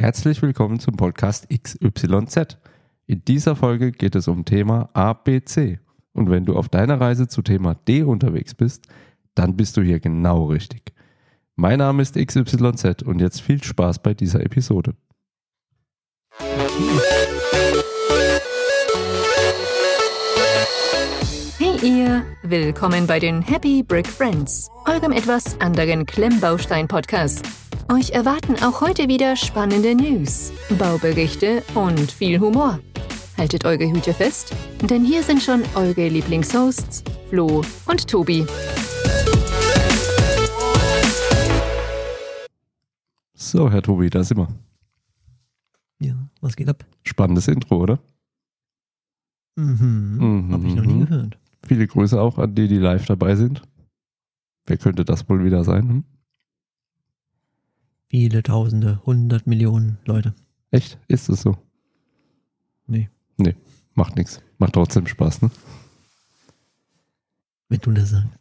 Herzlich willkommen zum Podcast XYZ. In dieser Folge geht es um Thema ABC. Und wenn du auf deiner Reise zu Thema D unterwegs bist, dann bist du hier genau richtig. Mein Name ist XYZ und jetzt viel Spaß bei dieser Episode. Ihr, willkommen bei den Happy Brick Friends, eurem etwas anderen Klemmbaustein-Podcast. Euch erwarten auch heute wieder spannende News, Bauberichte und viel Humor. Haltet eure Hüte fest, denn hier sind schon eure Lieblingshosts, Flo und Tobi. So, Herr Tobi, da sind wir. Ja, was geht ab? Spannendes Intro, oder? Mhm. Mhm. Hab ich noch nie gehört. Viele Grüße auch an die, die live dabei sind. Wer könnte das wohl wieder sein? Hm? Viele Tausende, hundert Millionen Leute. Echt? Ist es so? Nee. Nee, macht nichts. Macht trotzdem Spaß, ne? Wenn du das sagst.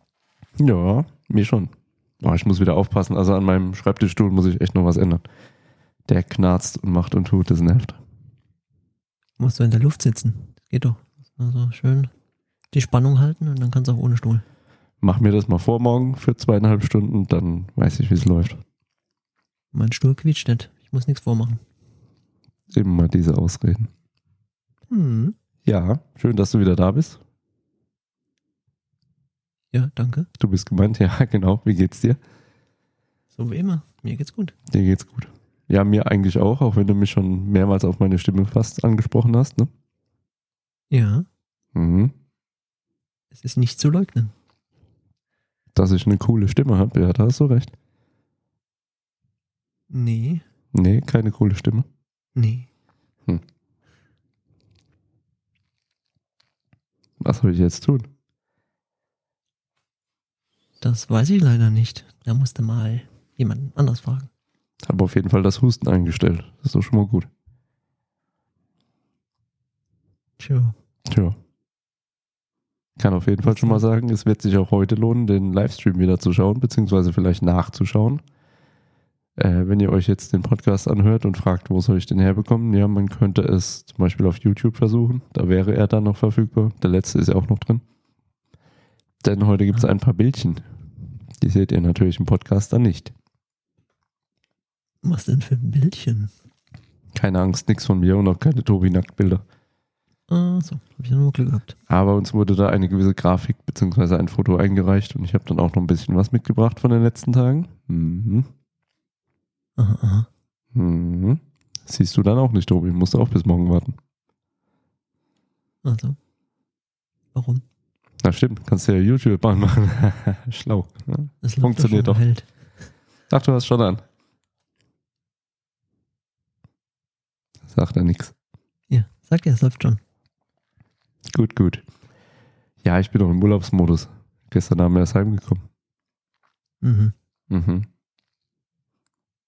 Ja, mir schon. Oh, ich muss wieder aufpassen. Also an meinem Schreibtischstuhl muss ich echt noch was ändern. Der knarzt und macht und tut, das nervt. Musst du in der Luft sitzen. Geht doch. Also schön die Spannung halten und dann kannst du auch ohne Stuhl. Mach mir das mal vor morgen für zweieinhalb Stunden, dann weiß ich, wie es läuft. Mein Stuhl quietscht nicht. Ich muss nichts vormachen. Immer diese Ausreden. Hm. Ja, schön, dass du wieder da bist. Ja, danke. Du bist gemeint, ja, genau. Wie geht's dir? So wie immer. Mir geht's gut. Dir geht's gut. Ja, mir eigentlich auch, auch wenn du mich schon mehrmals auf meine Stimme fast angesprochen hast, ne? Ja, Mhm. Es ist nicht zu leugnen. Dass ich eine coole Stimme habe, ja, da hast du recht. Nee, Nee, keine coole Stimme. nee. Was soll ich jetzt tun? Das weiß ich leider nicht. Da musste mal jemanden anders fragen. Habe auf jeden Fall das Husten eingestellt. Das ist doch schon mal gut. Tja. Tja. Kann auf jeden Fall schon mal sagen, es wird sich auch heute lohnen, den Livestream wieder zu schauen, beziehungsweise vielleicht nachzuschauen. Äh, wenn ihr euch jetzt den Podcast anhört und fragt, wo soll ich den herbekommen, ja, man könnte es zum Beispiel auf YouTube versuchen. Da wäre er dann noch verfügbar. Der letzte ist ja auch noch drin. Denn heute gibt es ein paar Bildchen. Die seht ihr natürlich im Podcast dann nicht. Was denn für Bildchen? Keine Angst, nichts von mir und auch keine Tobi-Nacktbilder. Ah, so. Hab ich ja nur Glück gehabt. Aber uns wurde da eine gewisse Grafik bzw. ein Foto eingereicht und ich habe dann auch noch ein bisschen was mitgebracht von den letzten Tagen. Mhm. Aha, aha. Mhm. Siehst du dann auch nicht, Tobi. Musst du auch bis morgen warten. Also. Warum? Na stimmt, kannst du ja YouTube anmachen. Schlau. ne? Das Funktioniert doch. Halt. Ach, du hast schon an. Sagt er nix. Ja, sag ja, es läuft schon. Gut, gut. Ja, ich bin noch im Urlaubsmodus. Gestern Abend erst heimgekommen. Mhm. Mhm.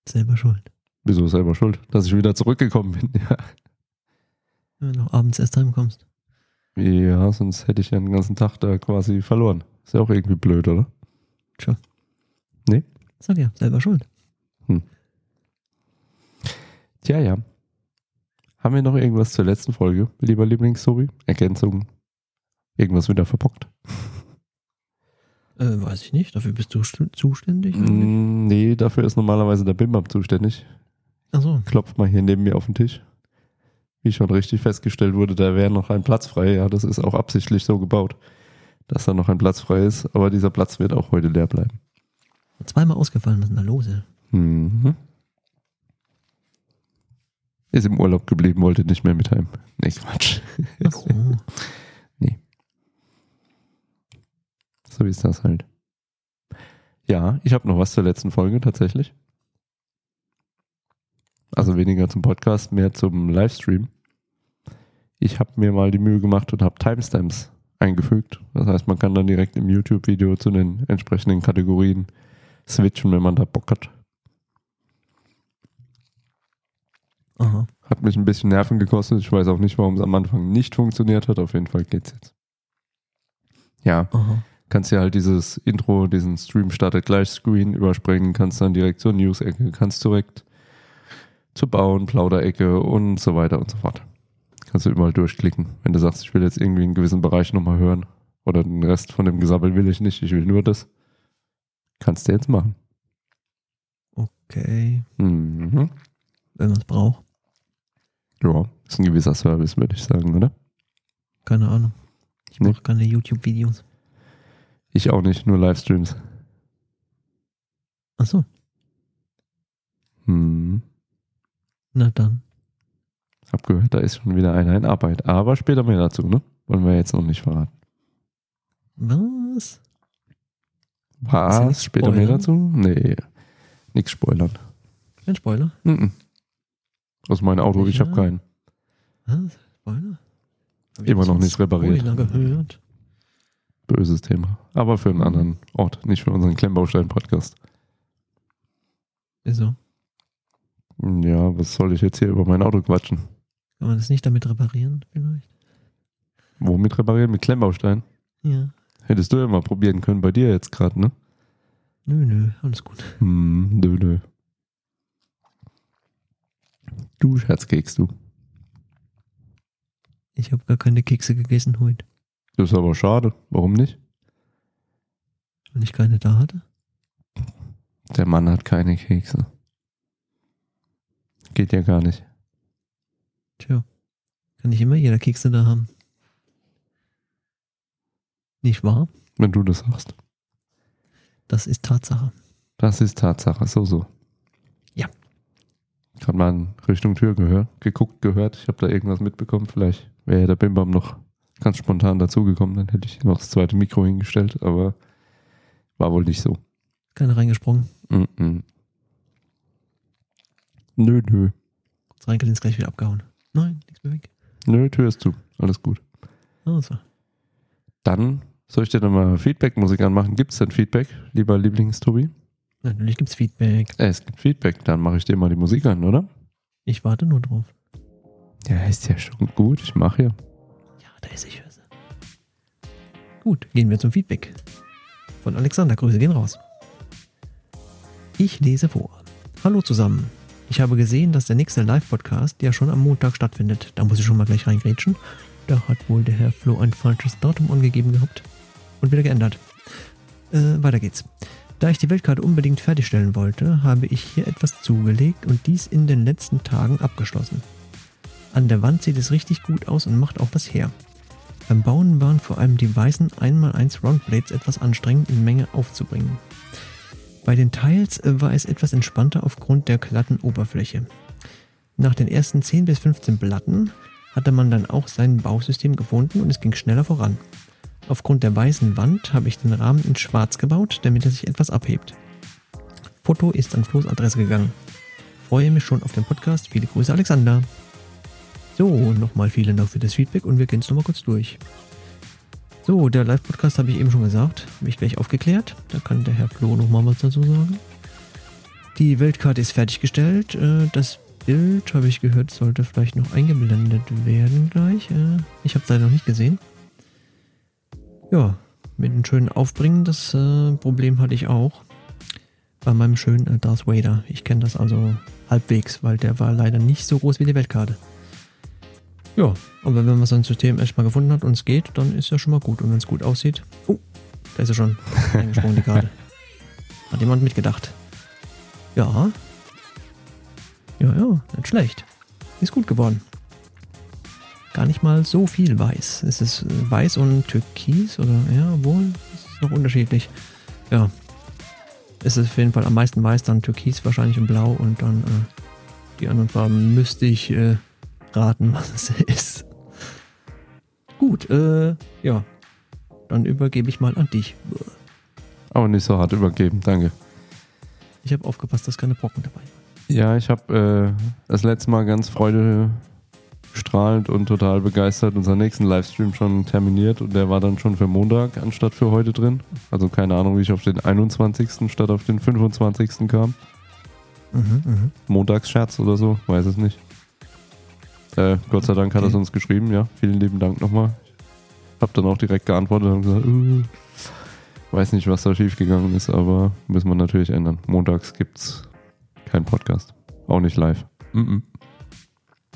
Selber schuld. Wieso selber schuld, dass ich wieder zurückgekommen bin? Ja. Wenn du abends erst heimkommst. ja, sonst hätte ich ja den ganzen Tag da quasi verloren. Ist ja auch irgendwie blöd, oder? Tja. Nee? Sag ja, selber schuld. Tja, ja. Haben wir noch irgendwas zur letzten Folge, lieber Lieblings-Tobi? Ergänzungen? Irgendwas wieder verbockt? Äh, weiß ich nicht. Dafür bist du zuständig? Mm, nee, dafür ist normalerweise der Bimbam zuständig. Achso. Klopft mal hier neben mir auf den Tisch. Wie schon richtig festgestellt wurde, da wäre noch ein Platz frei. Ja, das ist auch absichtlich so gebaut, dass da noch ein Platz frei ist. Aber dieser Platz wird auch heute leer bleiben. Zweimal ausgefallen, was ist denn da los? Mhm. Ist im Urlaub geblieben, wollte nicht mehr mit heim. Nee, Quatsch. Ach so. So ist das halt. Ja, ich habe noch was zur letzten Folge tatsächlich. Also weniger zum Podcast, mehr zum Livestream. Ich habe mir mal die Mühe gemacht und habe Timestamps eingefügt. Das heißt, man kann dann direkt im YouTube-Video zu den entsprechenden Kategorien switchen, wenn man da Bock hat. Aha. Hat mich ein bisschen Nerven gekostet. Ich weiß auch nicht, warum es am Anfang nicht funktioniert hat. Auf jeden Fall geht's jetzt. Ja, Aha. kannst ja halt dieses Intro, diesen Stream startet gleich Screen überspringen, kannst dann direkt zur News-Ecke, kannst direkt zu bauen, Plauderecke und so weiter und so fort. Kannst du überall durchklicken. Wenn du sagst, ich will jetzt irgendwie einen gewissen Bereich nochmal hören oder den Rest von dem Gesabbel will ich nicht, ich will nur das, kannst du jetzt machen. Okay, Mhm. wenn man es braucht. Ja, ist ein gewisser Service, würde ich sagen, oder? Keine Ahnung. Ich Nee. mache keine YouTube-Videos. Ich auch nicht, nur Livestreams. Achso, Hm. na dann. Hab gehört, da ist schon wieder einer in Arbeit. Aber später mehr dazu, ne? Wollen wir jetzt noch nicht verraten. Was? Was? Später mehr dazu? Nee. Nix spoilern. Kein Spoiler? Mhm. Aus meinem Auto, ich habe keinen. Was? Spoiler? Hab ich Immer noch nicht repariert. Spoiler gehört. Böses Thema. Aber für einen anderen Ort, nicht für unseren Klemmbaustein-Podcast. Wieso? Ja, was soll ich jetzt hier über mein Auto quatschen? Kann man das nicht damit reparieren, vielleicht? Womit reparieren? Mit Klemmbaustein? Ja. Hättest du ja mal probieren können bei dir jetzt gerade, ne? Nö, nö, alles gut. Hm, nö, nö. Du Scherzkeks, du. Ich habe gar keine Kekse gegessen heute, Das ist aber schade. Warum nicht? weil ich keine da hatte. Der Mann hat keine Kekse. Geht ja gar nicht. Tja, kann nicht immer jeder Kekse da haben. Nicht wahr? Wenn du das sagst. Das ist Tatsache. Das ist Tatsache. So, so. Mal in Richtung Tür gehört, geguckt, gehört. Ich habe da irgendwas mitbekommen. Vielleicht wäre der Bimbam noch ganz spontan dazugekommen. Dann hätte ich noch das zweite Mikro hingestellt. Aber war wohl nicht so. Keiner reingesprungen. Mm -mm. Nö, nö. Kurz reingelehnt, ist gleich wieder abgehauen. Nein, nichts mehr weg. Nö, Tür ist zu. Alles gut. Also, Dann soll ich dir dann mal Feedback-Musik anmachen. Gibt es denn Feedback, lieber Lieblings-Tobi? Natürlich gibt's Feedback. Äh, es gibt Feedback. Dann mache ich dir mal die Musik an, oder? Ich warte nur drauf. Ja, ist ja schon gut. Ich mache ja. Ja, da ist ich. höre Gut, gehen wir zum Feedback. Von Alexander, Grüße gehen raus. Ich lese vor. Hallo zusammen. Ich habe gesehen, dass der nächste Live-Podcast ja schon am Montag stattfindet. Da muss ich schon mal gleich reingrätschen. Da hat wohl der Herr Flo ein falsches Datum angegeben gehabt. Und wieder geändert. Äh, weiter geht's. Da ich die Weltkarte unbedingt fertigstellen wollte, habe ich hier etwas zugelegt und dies in den letzten Tagen abgeschlossen. An der Wand sieht es richtig gut aus und macht auch was her. Beim Bauen waren vor allem die weißen 1x1 Roundblades etwas anstrengend in Menge aufzubringen. Bei den Tiles äh, war es etwas entspannter aufgrund der glatten Oberfläche. Nach den ersten 10 bis 15 Platten hatte man dann auch sein Bausystem gefunden und es ging schneller voran. Aufgrund der weißen Wand habe ich den Rahmen in schwarz gebaut, damit er sich etwas abhebt. Foto ist an Flo's Adresse gegangen. Freue mich schon auf den Podcast. Viele Grüße, Alexander. So, nochmal vielen Dank für das Feedback und wir gehen es nochmal kurz durch. So, der Live-Podcast habe ich eben schon gesagt, habe ich gleich aufgeklärt. Da kann der Herr Flo nochmal was dazu sagen. Die Weltkarte ist fertiggestellt. Äh, Das Bild, habe ich gehört, sollte vielleicht noch eingeblendet werden gleich. Äh, Ich habe es leider noch nicht gesehen. Ja, mit dem schönen Aufbringen, das äh, Problem hatte ich auch. Bei meinem schönen äh, Darth Vader. Ich kenne das also halbwegs, weil der war leider nicht so groß wie die Weltkarte. Ja, aber wenn man sein System erstmal gefunden hat und es geht, dann ist ja schon mal gut. Und wenn es gut aussieht. Oh, da ist er schon eingesprungen, die Karte. Hat jemand mitgedacht. Ja. Ja, ja, nicht schlecht. Ist gut geworden. Gar nicht mal so viel weiß. Es ist äh, weiß und türkis oder ja, wohl. Es ist noch unterschiedlich. Ja. Es ist auf jeden Fall am meisten weiß, dann türkis wahrscheinlich und blau und dann äh, die anderen Farben müsste ich äh, raten, was es ist. Gut, äh, ja. Dann übergebe ich mal an dich. Aber nicht so hart übergeben, danke. Ich habe aufgepasst, dass keine Brocken dabei waren. Ja, ich habe äh, das letzte Mal ganz freudestrahlend und total begeistert unseren nächsten Livestream schon terminiert und der war dann schon für Montag anstatt für heute drin. Also keine Ahnung, wie ich auf den 21. statt auf den 25. kam. Mhm, mhm. Montagsscherz oder so, weiß es nicht. Äh, Gott sei Dank hat er es uns geschrieben, ja. Vielen lieben Dank nochmal. Hab dann auch direkt geantwortet und gesagt, uh, weiß nicht, was da schiefgegangen ist, aber müssen wir natürlich ändern. Montags gibt's keinen Podcast. Auch nicht live. Mhm.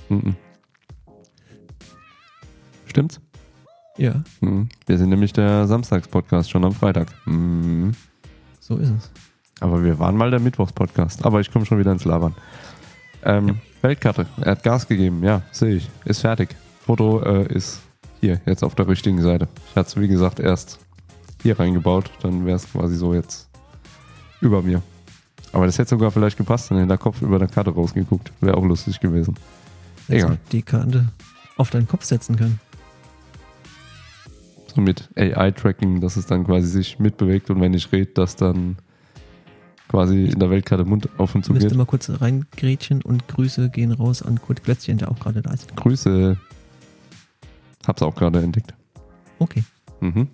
Mhm. Stimmt's? Ja, Mhm. Wir sind nämlich der Samstagspodcast schon am Freitag. Mhm. so ist es. Aber wir waren mal der Mittwochspodcast. Aber ich komme schon wieder ins Labern. Ähm, Weltkarte. Er hat Gas gegeben. Ja, sehe ich. Ist fertig. Foto äh, ist hier, jetzt auf der richtigen Seite. Ich hatte es, wie gesagt, erst hier reingebaut. Dann wäre es quasi so jetzt über mir. Aber das hätte sogar vielleicht gepasst, dann hätte der Kopf über der Karte rausgeguckt. Wäre auch lustig gewesen. Egal. die Karte auf deinen Kopf setzen können. So mit AI-Tracking, dass es dann quasi sich mitbewegt und wenn ich rede, dass dann quasi in der Weltkarte Mund auf und zu Müsste geht. mal kurz reingrätschen und Grüße gehen raus an Kurt Klötzchen, der auch gerade da ist. Grüße. Hab's auch gerade entdeckt. Okay. Mhm.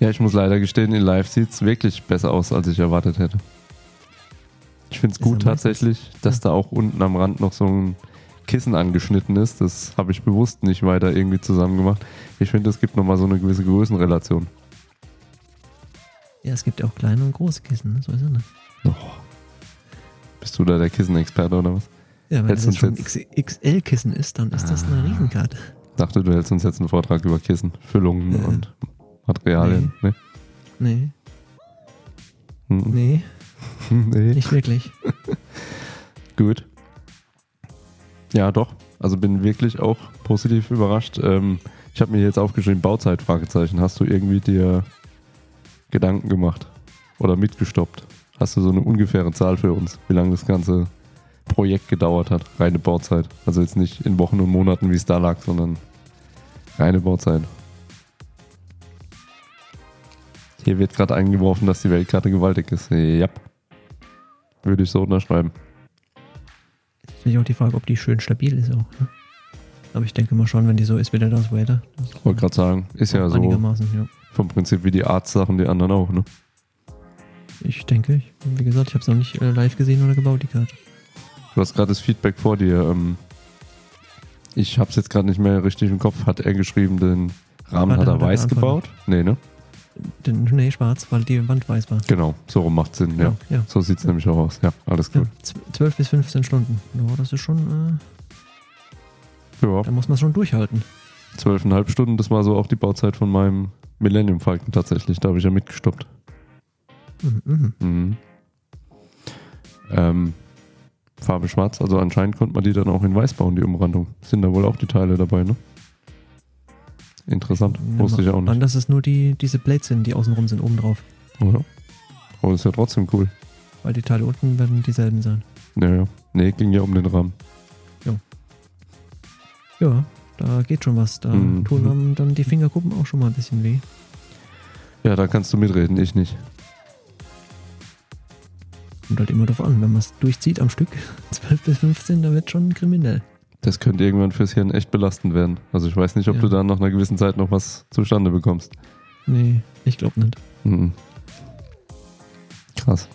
Ja, ich muss leider gestehen, in Live sieht's wirklich besser aus, als ich erwartet hätte. Ich finde es gut ja tatsächlich, dass da auch unten am Rand noch so ein Kissen angeschnitten ist. Das habe ich bewusst nicht weiter irgendwie zusammen gemacht. Ich finde, es gibt nochmal so eine gewisse Größenrelation. Ja, es gibt auch kleine und große Kissen, ne? so ist es nicht. Oh. Bist du da der Kissenexperte oder was? Ja, wenn Hältst das schon XL-Kissen ist, dann ist das eine Ah. Riesenkarte. Dachte, du hältst uns jetzt einen Vortrag über Kissen, Füllungen Ja. und Materialien. Nee. Nee, Hm. nee, nee. nicht wirklich. Gut. Ja, doch. Also bin wirklich auch positiv überrascht. Ähm, ich habe mir jetzt aufgeschrieben, Bauzeit, Fragezeichen. Hast du irgendwie dir Gedanken gemacht oder mitgestoppt? Hast du so eine ungefähre Zahl für uns, wie lange das ganze Projekt gedauert hat? Reine Bauzeit. Also jetzt nicht in Wochen und Monaten, wie es da lag, sondern reine Bauzeit. Hier wird gerade eingeworfen, dass die Weltkarte gewaltig ist. Ja. Würde ich so unterschreiben. Ist natürlich auch die Frage, ob die schön stabil ist auch. Ne? Aber ich denke mal schon, wenn die so ist wie der Darth Vader. Das ist Wollte gerade sagen, ist ja so Einigermaßen, ja. vom Prinzip wie die Arzt-Sachen, die anderen auch, ne? Ich denke, ich, wie gesagt, ich habe es noch nicht äh, live gesehen oder gebaut, die Karte. Du hast gerade das Feedback vor dir. Ähm, ich hab's jetzt gerade nicht mehr richtig im Kopf. Hat er geschrieben, den Rahmen Hat hat er- hat er weiß gebaut? Nee, ne? Nee, schwarz, weil die Wand weiß war. Genau, so rum macht Sinn, ja. ja. So sieht's nämlich auch aus. Ja, alles ja. gut. Z- 12 bis 15 Stunden. Ja, das ist schon, äh, Ja, da muss man schon durchhalten. zwölfeinhalb Stunden, das war so auch die Bauzeit von meinem Millennium Falcon tatsächlich. Da habe ich ja mitgestoppt. Mhm, mhm. Mhm. Ähm, Farbe schwarz, also anscheinend konnte man die dann auch in weiß bauen, die Umrandung. Sind da wohl auch die Teile dabei, ne? Interessant, Nimm wusste ich auch An, nicht. dass es nur die, diese Blades sind, die außenrum sind, oben drauf. Ja. Aber ist ja trotzdem cool. Weil die Teile unten werden dieselben sein. Naja, nee, ging ja um den Rahmen. Ja, da geht schon was. Da Mhm. tun dann die Fingerkuppen auch schon mal ein bisschen weh. Ja, da kannst du mitreden, ich nicht. Kommt halt immer drauf an. Wenn man es durchzieht am Stück, 12 bis 15, da wird schon kriminell. Das könnte irgendwann fürs Hirn echt belastend werden. Also ich weiß nicht, ob Ja. du da nach einer gewissen Zeit noch was zustande bekommst. Nee, ich glaube nicht. Mhm. Krass.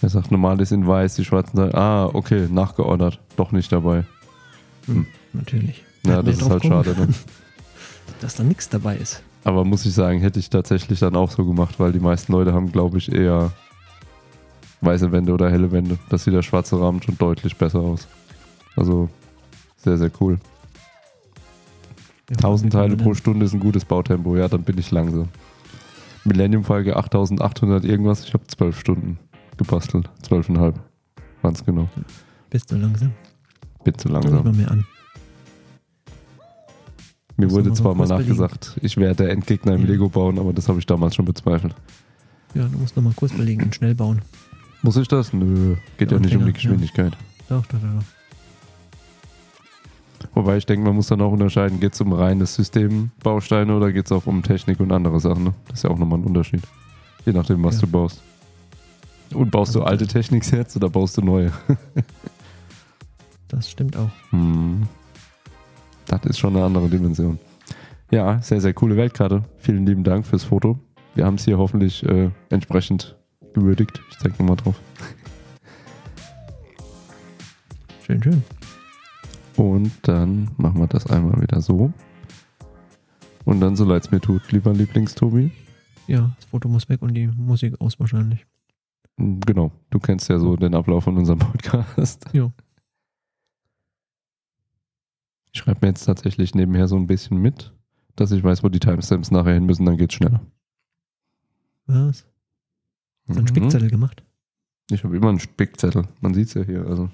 Er sagt, normal ist in weiß, die schwarzen sagen, ah, okay, nachgeordert. Doch nicht dabei. Hm. Natürlich. Ja, das ist halt schade. Ne? Dass da nichts dabei ist. Aber muss ich sagen, hätte ich tatsächlich dann auch so gemacht, weil die meisten Leute haben, glaube ich, eher weiße Wände oder helle Wände. Das sieht der schwarze Rahmen schon deutlich besser aus. Also sehr, sehr cool. Ja, 1000 wie Teile pro Stunde ist ein gutes Bautempo. Ja, dann bin ich langsam. Millennium-Folge 8800 irgendwas. Ich habe 12 Stunden gebastelt. 12,5. Ganz genau. Bist du langsam? Bin zu Fang ich langsam. mal mehr an. Mir Musst du wurde zwar mal kurz belegen. nachgesagt, ich wäre der Endgegner im Ja. Lego bauen, aber das habe ich damals schon bezweifelt. Ja, du musst nochmal Kurs belegen und schnell bauen. Muss ich das? Nö, geht ja, Ja, nicht um die Anfänger, ja. Geschwindigkeit. Doch, doch, doch. Wobei ich denke, man muss dann auch unterscheiden, geht es um reines Systembausteine oder geht es auch um Technik und andere Sachen. Ne? Das ist ja auch nochmal ein Unterschied. Je nachdem, was Ja. du baust. Und baust du alte Techniksets oder baust du neue? Das stimmt auch. Hm. Das ist schon eine andere Dimension. Ja, sehr, sehr coole Weltkarte. Vielen lieben Dank fürs Foto. Wir haben es hier hoffentlich äh, entsprechend gewürdigt. Ich zeig nochmal drauf. Schön, schön. Und dann machen wir das einmal wieder so. Und dann, so leid es mir tut, lieber Lieblingstobi. Ja, das Foto muss weg und die Musik aus wahrscheinlich. Genau, du kennst ja so den Ablauf von unserem Podcast. Ja. Ich schreibe mir jetzt tatsächlich nebenher so ein bisschen mit, dass ich weiß, wo die Timestamps nachher hin müssen, dann geht's schneller. Was? So ein Mhm. Spickzettel gemacht? Ich habe immer einen Spickzettel. Man sieht's ja hier. Also,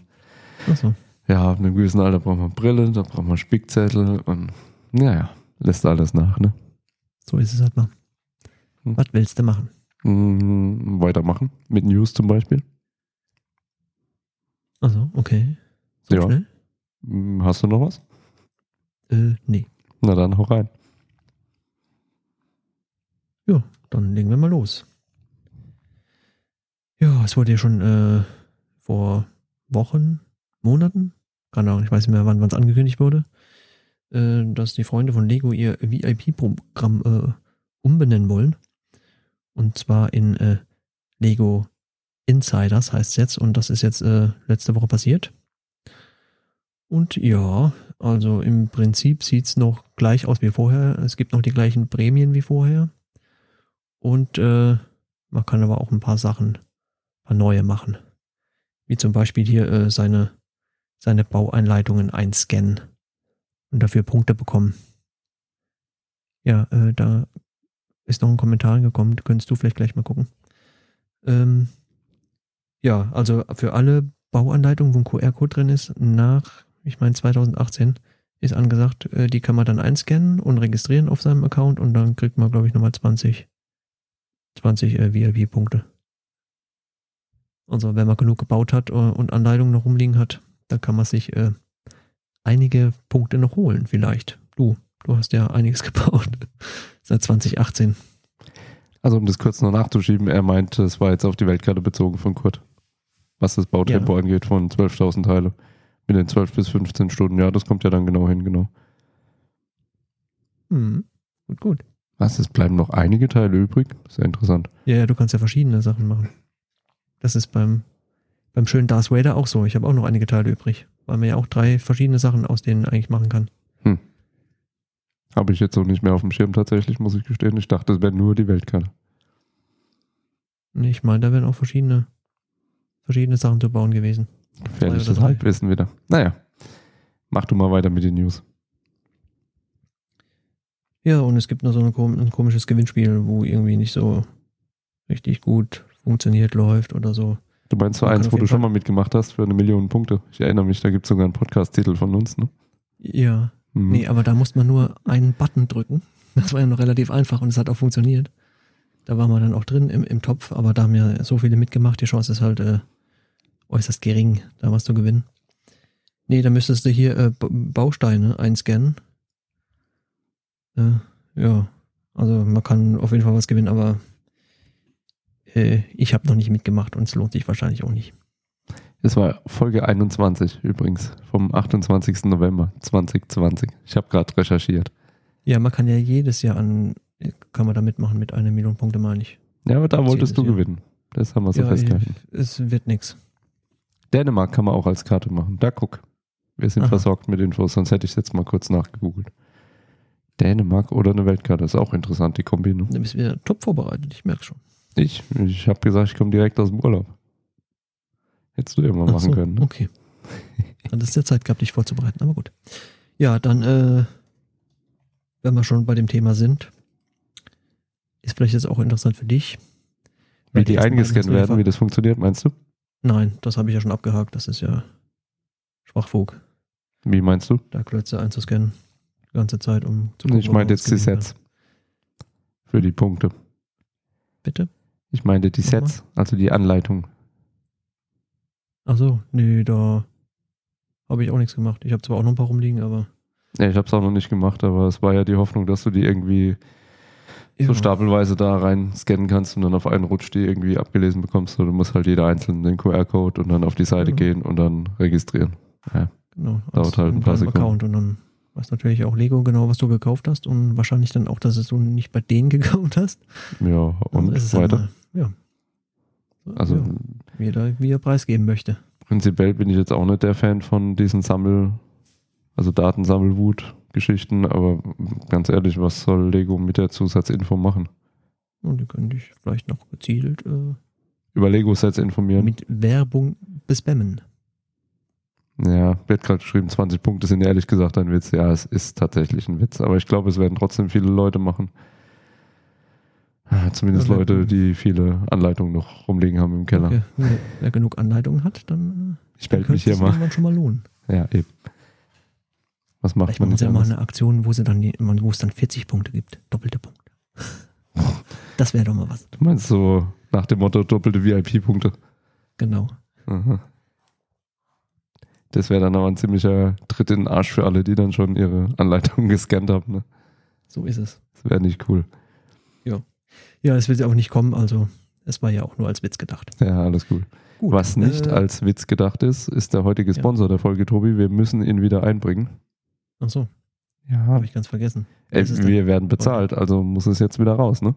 Achso. Ja, ab einem gewissen Alter braucht man Brille, da braucht man Spickzettel und naja, lässt alles nach, ne? So ist es halt mal. Hm. Was willst du machen? Mhm, weitermachen. Mit News zum Beispiel. Also, okay. So Ja. schnell? Mhm, Hast du noch was? Äh, nee. Na dann hau rein. Ja, dann legen wir mal los. Ja, es wurde ja schon äh, vor Wochen, Monaten, keine Ahnung, ich weiß nicht mehr, wann es angekündigt wurde, äh, dass die Freunde von Lego ihr VIP-Programm äh, umbenennen wollen. Und zwar in äh, Lego Insiders heißt es jetzt und das ist jetzt äh, letzte Woche passiert. Und ja, also im Prinzip sieht es noch gleich aus wie vorher. Es gibt noch die gleichen Prämien wie vorher. Und äh, man kann aber auch ein paar Sachen, ein paar neue machen. Wie zum Beispiel hier äh, seine, seine Baueinleitungen einscannen und dafür Punkte bekommen. Ja, äh, da ist noch ein Kommentar gekommen, könntest du vielleicht gleich mal gucken. Ähm, ja, also für alle Bauanleitungen, wo ein QR-Code drin ist, nach, ich meine 2018, ist angesagt, äh, die kann man dann einscannen und registrieren auf seinem Account und dann kriegt man, glaube ich, nochmal 20 20 äh, VIP-Punkte. Also wenn man genug gebaut hat äh, und Anleitungen noch rumliegen hat, dann kann man sich äh, einige Punkte noch holen, vielleicht. Du, du hast ja einiges gebaut seit 2018. Also um das kurz noch nachzuschieben, er meinte, es war jetzt auf die Weltkarte bezogen von Kurt. Was das Bautempo angeht von 12.000 Teile. Mit den 12 bis 15 Stunden. Ja, das kommt ja dann genau hin, genau. Hm, gut, gut. Was, es bleiben noch einige Teile übrig? Sehr interessant. Ja, ja, du kannst ja verschiedene Sachen machen. Das ist beim, beim schönen Darth Vader auch so. Ich habe auch noch einige Teile übrig, weil man ja auch drei verschiedene Sachen aus denen eigentlich machen kann. Habe ich jetzt auch nicht mehr auf dem Schirm tatsächlich, muss ich gestehen. Ich dachte, es wäre nur die Weltkarte. Ich meine, da wären auch verschiedene, verschiedene Sachen zu bauen gewesen. Gefährliches. Halbwissen wieder. Naja, mach du mal weiter mit den News. Ja, und es gibt noch so ein komisches Gewinnspiel, wo irgendwie nicht so richtig gut funktioniert, läuft oder so. Du meinst so eins, wo du schon mal mitgemacht hast für eine Million Punkte. Ich erinnere mich, da gibt es sogar einen Podcast-Titel von uns, ne? Ja, Mhm. nee, aber da musste man nur einen Button drücken. Das war ja noch relativ einfach und es hat auch funktioniert. Da waren wir dann auch drin im, im Topf, aber da haben ja so viele mitgemacht, die Chance ist halt äh, äußerst gering, da was zu gewinnen. Nee, da müsstest du hier äh, Bausteine einscannen. Äh, ja, also man kann auf jeden Fall was gewinnen, aber äh, ich habe noch nicht mitgemacht und es lohnt sich wahrscheinlich auch nicht. Es war Folge 21 übrigens, vom 28. November 2020. Ich habe gerade recherchiert. Ja, man kann ja jedes Jahr an, kann man da mitmachen mit einer Million Punkte, meine ich. Ja, aber da wolltest es, du ja. gewinnen. Das haben wir so ja, festgehalten. es wird nix. Dänemark kann man auch als Karte machen. Da guck. Wir sind Aha. versorgt mit Infos, sonst hätte ich jetzt mal kurz nachgegoogelt. Dänemark oder eine Weltkarte, ist auch interessant, die Kombi. Ne? Du bist wieder top vorbereitet, ich merke schon. Ich, ich habe gesagt, ich komme direkt aus dem Urlaub. Hättest du ja mal Ach machen so, können. Ne? Okay. Dann ist ja Zeit gehabt, dich vorzubereiten, aber gut. Ja, dann, äh, wenn wir schon bei dem Thema sind, ist vielleicht jetzt auch interessant für dich. Wie die eingescannt werden, wie das funktioniert, meinst du? Nein, das habe ich ja schon abgehakt, das ist ja Schwachfug, Wie meinst du? da Klötze einzuscannen. Die ganze Zeit, um zu gucken, Ich meinte jetzt die Sets. Für die Punkte. Bitte? Ich meinte die? Sets, also die Anleitung. Ach so, nee, da habe ich auch nichts gemacht. Ich habe zwar auch noch ein paar rumliegen, aber Ja, ich habe es auch noch nicht gemacht, aber es war ja die Hoffnung, dass du die irgendwie so Ja. stapelweise da rein scannen kannst und dann auf einen Rutsch die irgendwie abgelesen bekommst. Du musst halt jeder einzeln den QR-Code und dann auf die Seite Ja. gehen und dann registrieren. Ja. Genau, Dauert halt ein in paar Sekunden. Account und dann weiß natürlich auch Lego genau, was du gekauft hast und wahrscheinlich dann auch, dass es du nicht bei denen gekauft hast. Ja, und halt weiter. Ja. Also ja, jeder, wie er preisgeben möchte. prinzipiell bin ich jetzt auch nicht der Fan von diesen Sammel, also Datensammelwut-Geschichten, aber ganz ehrlich, was soll Lego mit der Zusatzinfo machen? Und die können dich vielleicht noch gezielt äh, über Lego-Sets informieren. Mit Werbung bespammen. Ja, wird gerade geschrieben, 20 Punkte sind ehrlich gesagt ein Witz. Ja, es ist tatsächlich ein Witz, aber ich glaube, es werden trotzdem viele Leute machen. Ah, Zumindest Ja, wer- Leute, die viele Anleitungen noch rumliegen haben im Keller. Okay. Wer, genug Anleitungen hat, dann, Ich äh, dann melde mich könnte hier es mal. irgendwann schon mal lohnen. Ja, eben. Was macht Vielleicht man machen nicht sie ja mal eine Aktion, wo sie dann die, wo es dann 40 Punkte gibt. Doppelte Punkte. Das wäre doch mal was. Du meinst so nach dem Motto doppelte VIP-Punkte? Genau. Aha. Das wäre dann aber ein ziemlicher Tritt in den Arsch für alle, die dann schon ihre Anleitungen gescannt haben. Ne? So ist es. Das wäre nicht cool. Ja, es wird auch nicht kommen, also es war ja auch nur als Witz gedacht. Ja, alles gut. Gut, Was nicht äh, als Witz gedacht ist, ist der heutige Ja. Sponsor der Folge, Tobi. Wir müssen ihn wieder einbringen. Ach so, Ja, habe ich ganz vergessen. Ey, wir werden bezahlt, also muss es jetzt wieder raus, ne?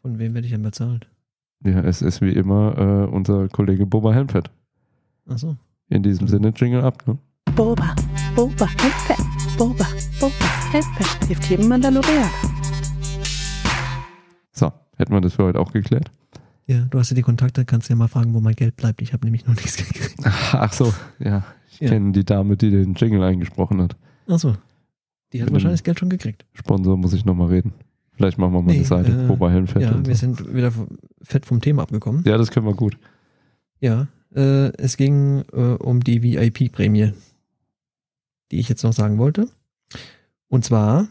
Von wem werde ich denn bezahlt? Ja, es ist wie immer äh, unser Kollege Boba Helmfett. Ach so. In diesem Sinne, Jingle ab, ne? Boba, Boba, Helfett, Boba, Boba, Helfett, hilft jedem Mandalorianer. Hätten wir das für heute auch geklärt? Ja, du hast ja die Kontakte, kannst ja mal fragen, wo mein Geld bleibt. Ich habe nämlich noch nichts gekriegt. Ach so, ja. Ich Ja. kenne die Dame, die den Jingle eingesprochen hat. Ach so. Die hat Mit wahrscheinlich Geld schon gekriegt. Sponsor muss ich nochmal reden. Vielleicht machen wir mal Nee, eine Seite, äh, Boba Helmfett. ja, wir so. sind wieder fett vom Thema abgekommen. ja, das können wir gut. Ja, äh, es ging äh, um die VIP-Prämie, die ich jetzt noch sagen wollte. Und zwar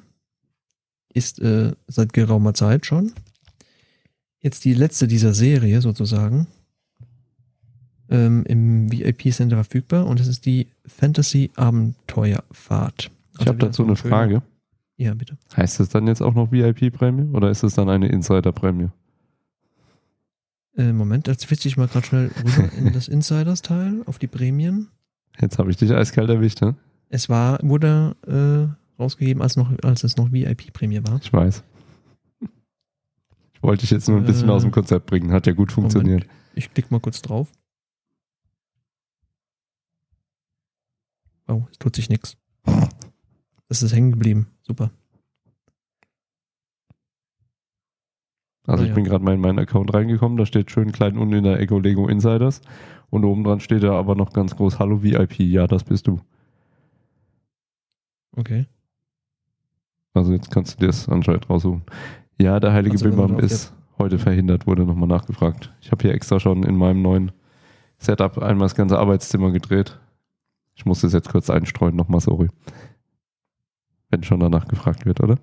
ist äh, seit geraumer Zeit schon jetzt die letzte dieser Serie sozusagen ähm, im VIP-Center verfügbar und es ist die Fantasy Abenteuerfahrt. Ich Also habe wieder dazu eine Frage. Ja, bitte. Heißt es dann jetzt auch noch VIP-Prämie oder ist es dann eine Insider-Prämie? Äh, Moment, jetzt switche ich mal gerade schnell rüber in das Insiders-Teil auf die Prämien. Jetzt habe ich dich eiskalt erwischt, ne? Es war, wurde äh, rausgegeben, als, noch, als es noch VIP-Prämie war. Ich weiß. Ich wollte dich jetzt nur ein bisschen Äh, aus dem Konzept bringen. Hat ja gut funktioniert. Ich klicke mal kurz drauf. Oh, es tut sich nichts. Es ist hängen geblieben. Super. Also Ah, ich ja. bin gerade mal in meinen Account reingekommen. Da steht schön klein unten in der Echo Lego Insiders. Und oben dran steht da aber noch ganz groß Hallo VIP. Ja, das bist du. Okay. Also jetzt kannst du dir das anscheinend raussuchen. Ja, der heilige Also, Bimbam ist heute verhindert, wurde nochmal nachgefragt. Ich habe hier extra schon in meinem neuen Setup einmal das ganze Arbeitszimmer gedreht. Ich muss das jetzt kurz einstreuen, nochmal sorry. Wenn schon danach gefragt wird, oder?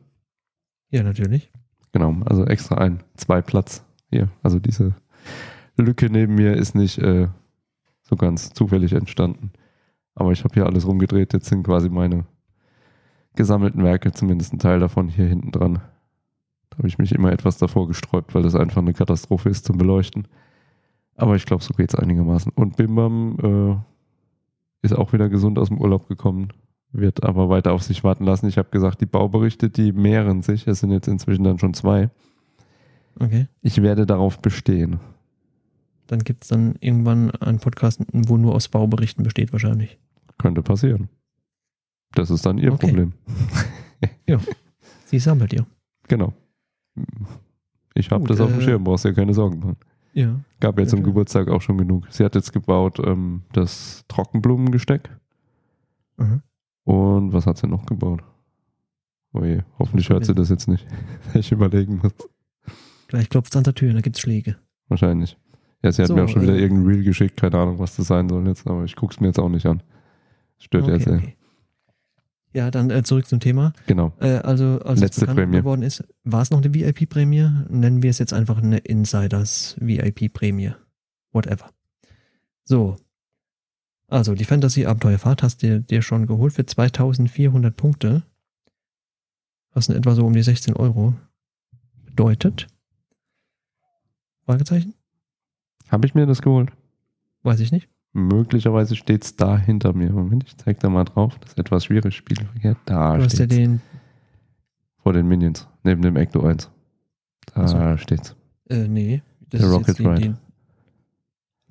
Ja, natürlich. Genau, also extra ein, zwei Platz hier. Also diese Lücke neben mir ist nicht äh, so ganz zufällig entstanden. Aber ich habe hier alles rumgedreht. Jetzt sind quasi meine gesammelten Werke, zumindest ein Teil davon, hier hinten dran. Habe ich mich immer etwas davor gesträubt, weil das einfach eine Katastrophe ist zum Beleuchten. Aber ich glaube, so geht's einigermaßen. Und Bimbam äh, ist auch wieder gesund aus dem Urlaub gekommen, wird aber weiter auf sich warten lassen. Ich habe gesagt, die Bauberichte, die mehren sich. Es sind jetzt inzwischen dann schon zwei. Okay. Ich werde darauf bestehen. Dann gibt es dann irgendwann einen Podcast, wo nur aus Bauberichten besteht, wahrscheinlich. Könnte passieren. Das ist dann ihr Okay. Problem. Sie sammelt ihr. Genau. Ich habe das auf dem äh, Schirm, brauchst dir keine Sorgen machen. Ja. Gab jetzt zum Ja, Geburtstag auch schon genug. Sie hat jetzt gebaut ähm, das Trockenblumengesteck. Mhm. Und was hat sie noch gebaut? Oh je, hoffentlich hört sie das jetzt nicht. ich überlegen muss. Gleich klopft es an der Tür, da gibt's Schläge. Wahrscheinlich. Ja, sie hat So, mir auch schon wieder äh, irgendein Reel geschickt, keine Ahnung, was das sein soll jetzt, aber ich guck's mir jetzt auch nicht an. Stört ja Okay, sehr. okay. Ja, dann äh, zurück zum Thema. Genau. Äh, also, als Letzte es bekannt Prämie. geworden ist, war es noch eine VIP-Prämie? Nennen wir es jetzt einfach eine Insiders-VIP-Prämie. Whatever. So. Also, die Fantasy-Abenteuerfahrt hast du dir schon geholt für 2400 Punkte. Was in etwa so um die 16 Euro bedeutet. Fragezeichen? Habe ich mir das geholt? Weiß ich nicht. Möglicherweise steht's da hinter mir. Moment, ich zeig da mal drauf. Das ist etwas schwierig. Spielverkehr. Da Du hast ja den, Vor den Minions. Neben dem Ecto 1. Da so. steht's. äh, nee. Das Der ist Rocket jetzt Ride. die,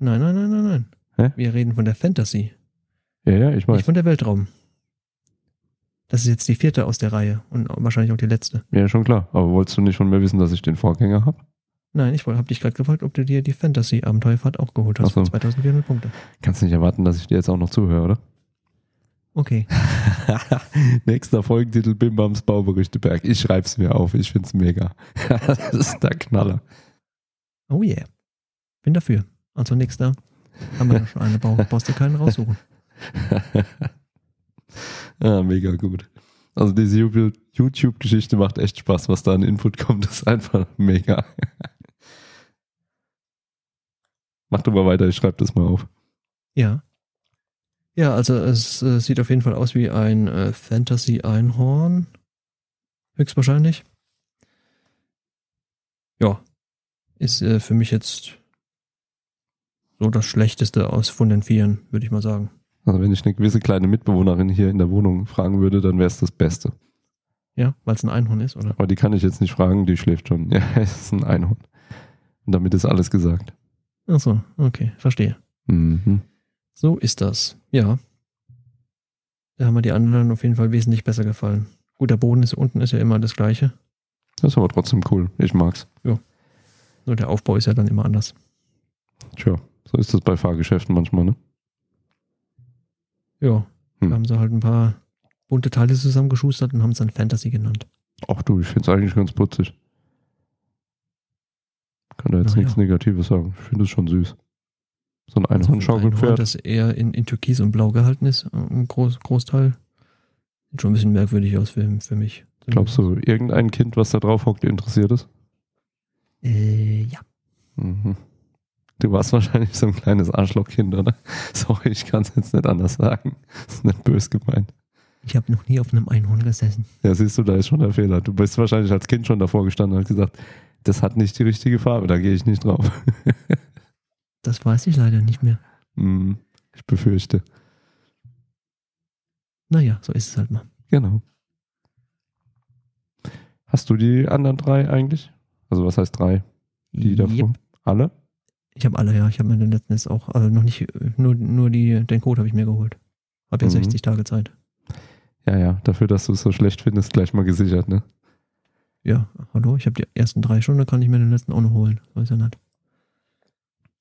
Nein, nein, nein, nein, nein. Hä? Wir reden von der Fantasy. Ja, ja, ich weiß. Nicht von der Weltraum. Das ist jetzt die vierte aus der Reihe und wahrscheinlich auch die letzte. Ja, schon klar. Aber wolltest du nicht von mir wissen, dass ich den Vorgänger habe? Nein, ich habe dich gerade gefragt, ob du dir die Fantasy-Abenteuerfahrt auch geholt hast. So. für 2400 Punkte. Kannst nicht erwarten, dass ich dir jetzt auch noch zuhöre, oder? Okay. Nächster Folgentitel Bimbams Bauberichte Berg. Ich schreib's mir auf. Ich find's mega. das ist der Knaller. Oh yeah. Bin dafür. Also nächster. Haben wir noch schon eine. Brauchst du keinen raussuchen. ah, mega gut. Also diese YouTube-Geschichte macht echt Spaß, was da an Input kommt. Das ist einfach mega. Mach du mal weiter, ich schreib das mal auf. Ja. Ja, also es äh, sieht auf jeden Fall aus wie ein äh, Fantasy-Einhorn. Höchstwahrscheinlich. Ja. Ist äh, für mich jetzt so das Schlechteste aus von den Vieren, würde ich mal sagen. Also wenn ich eine gewisse kleine Mitbewohnerin hier in der Wohnung fragen würde, dann wäre es das Beste. Ja, weil es ein Einhorn ist, oder? Aber die kann ich jetzt nicht fragen, die schläft schon. Ja, es ist ein Einhorn. Und damit ist alles gesagt. Ach so, okay, verstehe. Mhm. So ist das. Ja. Da haben mir die anderen auf jeden Fall wesentlich besser gefallen. Gut, der Boden ist unten ist ja immer das gleiche. Das ist aber trotzdem cool. Ich mag's. Nur der Aufbau ist ja dann immer anders. Tja, so ist das bei Fahrgeschäften manchmal, ne? Ja. Hm. Da haben sie halt ein paar bunte Teile zusammengeschustert und haben es dann Fantasy genannt. Ach du, ich find's eigentlich ganz putzig. Kann da jetzt Na nichts ja. Negatives sagen. Ich finde es schon süß. So ein Also für ein Einhorn-Schaukelpferd. das eher in, in Türkis und Blau gehalten ist, ein Groß, Großteil. Sieht schon ein bisschen merkwürdig aus für, für mich. Glaubst du, irgendein Kind, was da drauf hockt, interessiert es? Äh, ja. Mhm. Du warst wahrscheinlich so ein kleines Arschlochkind, oder? Sorry, ich kann es jetzt nicht anders sagen. Das ist nicht bös gemeint. Ich habe noch nie auf einem Einhorn gesessen. Ja, siehst du, da ist schon der Fehler. Du bist wahrscheinlich als Kind schon davor gestanden und hast gesagt, das hat nicht die richtige Farbe, da gehe ich nicht drauf. Das weiß ich leider nicht mehr. Hm, ich befürchte. Naja, so ist es halt mal. Genau. Hast du die anderen drei eigentlich? Also was heißt drei? Die davor? Yep. Alle? Ich habe alle, ja. Ich habe mir den letzten jetzt auch, also noch nicht, nur, nur die, den Code habe ich mir geholt. Hab ja Mhm. 60 Tage Zeit. Ja, ja, dafür, dass du es so schlecht findest, gleich mal gesichert, ne? Ja, hallo, ich habe die ersten drei schon, da kann ich mir den letzten auch noch holen. Weiß ja nicht.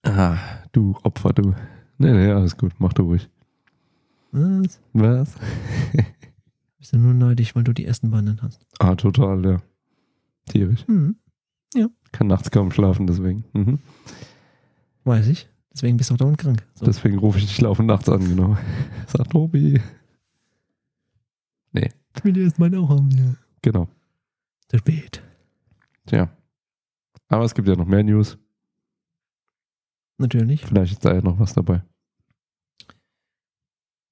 Ah, du Opfer, du. Nee, nee, alles gut, mach du ruhig. Was? Was? Bist du nur neidisch, weil du die ersten beiden hast? Ah, total, ja. Tierisch. Hm, Kann nachts kaum schlafen, deswegen. Mhm. weiß ich. Deswegen bist du auch dauernd krank. So. Deswegen rufe ich dich laufend nachts an, genau. Sag Tobi. Nee, ich will die erst meine auch haben, ja. genau. Zu spät. Tja. Aber es gibt ja noch mehr News. Natürlich. Vielleicht ist da ja noch was dabei.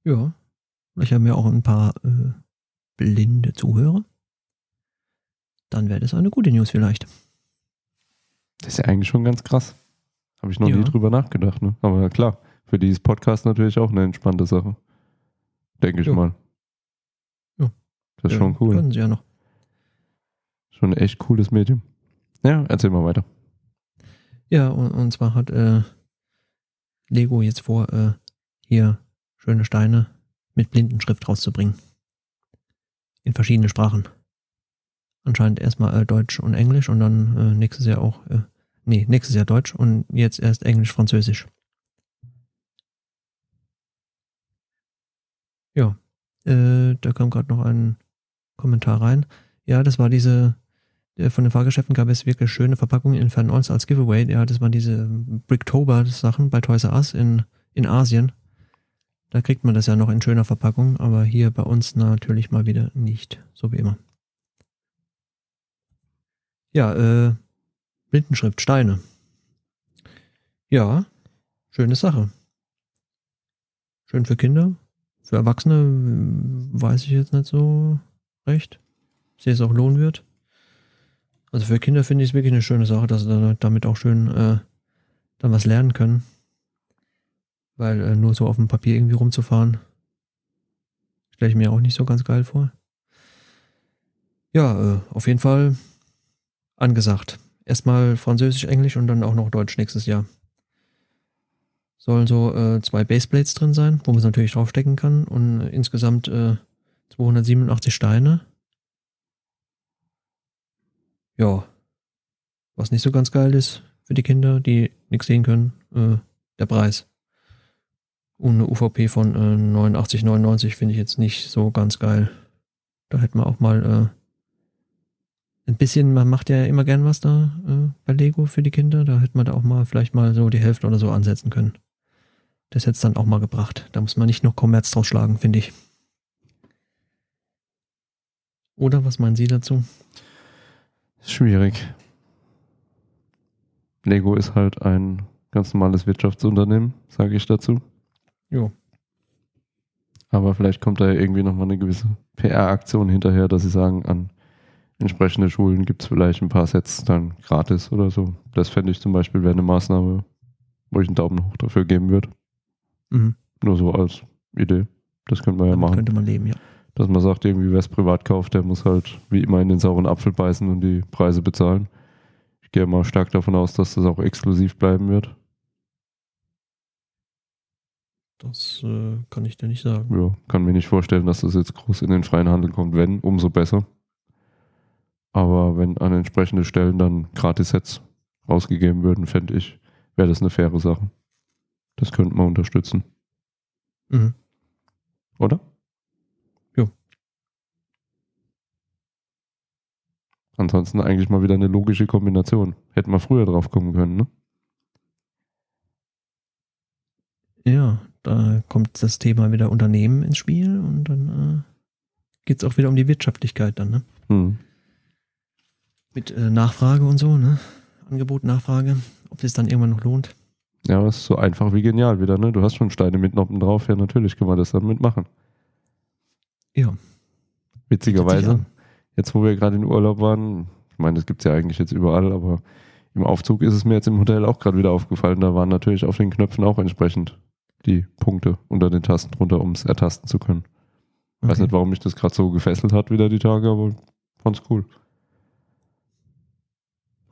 Ja. Ich habe ja auch ein paar äh, blinde Zuhörer. Dann wäre das eine gute News vielleicht. Das ist ja eigentlich schon ganz krass. Habe ich noch Ja. nie drüber nachgedacht, ne? Aber klar, für dieses Podcast natürlich auch eine entspannte Sache. Denke ich Ja. mal. Ja. Das ist Ja, schon cool. Können sie ja noch. Schon ein echt cooles Medium. Ja, erzähl mal weiter. Ja, und, und zwar hat äh, Lego jetzt vor, äh, hier schöne Steine mit Blindenschrift rauszubringen. In verschiedene Sprachen. Anscheinend erstmal äh, Deutsch und Englisch und dann äh, nächstes Jahr auch, äh, nee, nächstes Jahr Deutsch und jetzt erst Englisch, Französisch. Ja, äh, da kam gerade noch ein Kommentar rein. Ja, das war diese, von den Fahrgeschäften gab es wirklich schöne Verpackungen in Fernolz als Giveaway. Ja, das waren diese Bricktober-Sachen bei Toys R Us in, in Asien. Da kriegt man das ja noch in schöner Verpackung, aber hier bei uns natürlich mal wieder nicht, so wie immer. Ja, äh, Blindenschrift, Steine. Ja, schöne Sache. Schön für Kinder. Für Erwachsene äh, weiß ich jetzt nicht so recht. Ich sehe es auch lohnen wird. Also für Kinder finde ich es wirklich eine schöne Sache, dass sie da- damit auch schön äh, dann was lernen können. Weil äh, nur so auf dem Papier irgendwie rumzufahren, stelle ich mir auch nicht so ganz geil vor. Ja, äh, auf jeden Fall angesagt. Erstmal Französisch, Englisch und dann auch noch Deutsch nächstes Jahr. Sollen so äh, zwei Baseplates drin sein, wo man es natürlich draufstecken kann und insgesamt äh, 287 Steine. Ja. was nicht so ganz geil ist für die Kinder, die nichts sehen können, äh, der Preis. Und eine UVP von äh, 89,99 finde ich jetzt nicht so ganz geil. Da hätte man auch mal äh, ein bisschen, man macht ja immer gern was da äh, bei Lego für die Kinder. Da hätte man da auch mal vielleicht mal so die Hälfte oder so ansetzen können. Das hätte es dann auch mal gebracht. Da muss man nicht noch Kommerz draus schlagen, finde ich. Oder was meinen Sie dazu? Schwierig. Lego ist halt ein ganz normales Wirtschaftsunternehmen, sage ich dazu. Jo. Aber vielleicht kommt da ja irgendwie nochmal eine gewisse PR-Aktion hinterher, dass sie sagen, an entsprechende Schulen gibt es vielleicht ein paar Sets dann gratis oder so. Das fände ich zum Beispiel wäre eine Maßnahme, wo ich einen Daumen hoch dafür geben würde. Mhm. Nur so als Idee. Das könnte man ja Damit machen. könnte man leben, ja. Dass man sagt, irgendwie, wer es privat kauft, der muss halt wie immer in den sauren Apfel beißen und die Preise bezahlen. Ich gehe mal stark davon aus, dass das auch exklusiv bleiben wird. Das äh, kann ich dir nicht sagen. Ja, kann mir nicht vorstellen, dass das jetzt groß in den freien Handel kommt. Wenn, umso besser. Aber wenn an entsprechende Stellen dann Gratis-Sets rausgegeben würden, fände ich, wäre das eine faire Sache. Das könnte man unterstützen, Mhm. oder? Jo. Ansonsten eigentlich mal wieder eine logische Kombination. Hätten wir früher drauf kommen können, ne? Ja, da kommt das Thema wieder Unternehmen ins Spiel und dann äh, geht es auch wieder um die Wirtschaftlichkeit dann, ne? Hm. Mit äh, Nachfrage und so, ne? Angebot, Nachfrage, ob es dann irgendwann noch lohnt. Ja, das ist so einfach wie genial wieder, ne? Du hast schon Steine mit Noppen drauf, ja, natürlich können wir das dann mitmachen. Ja. Witzigerweise. Jetzt wo wir gerade in Urlaub waren, ich meine, das gibt es ja eigentlich jetzt überall, aber im Aufzug ist es mir jetzt im Hotel auch gerade wieder aufgefallen, da waren natürlich auf den Knöpfen auch entsprechend die Punkte unter den Tasten drunter, um es ertasten zu können. Weiß Okay. nicht, warum mich das gerade so gefesselt hat wieder die Tage, aber fand's cool.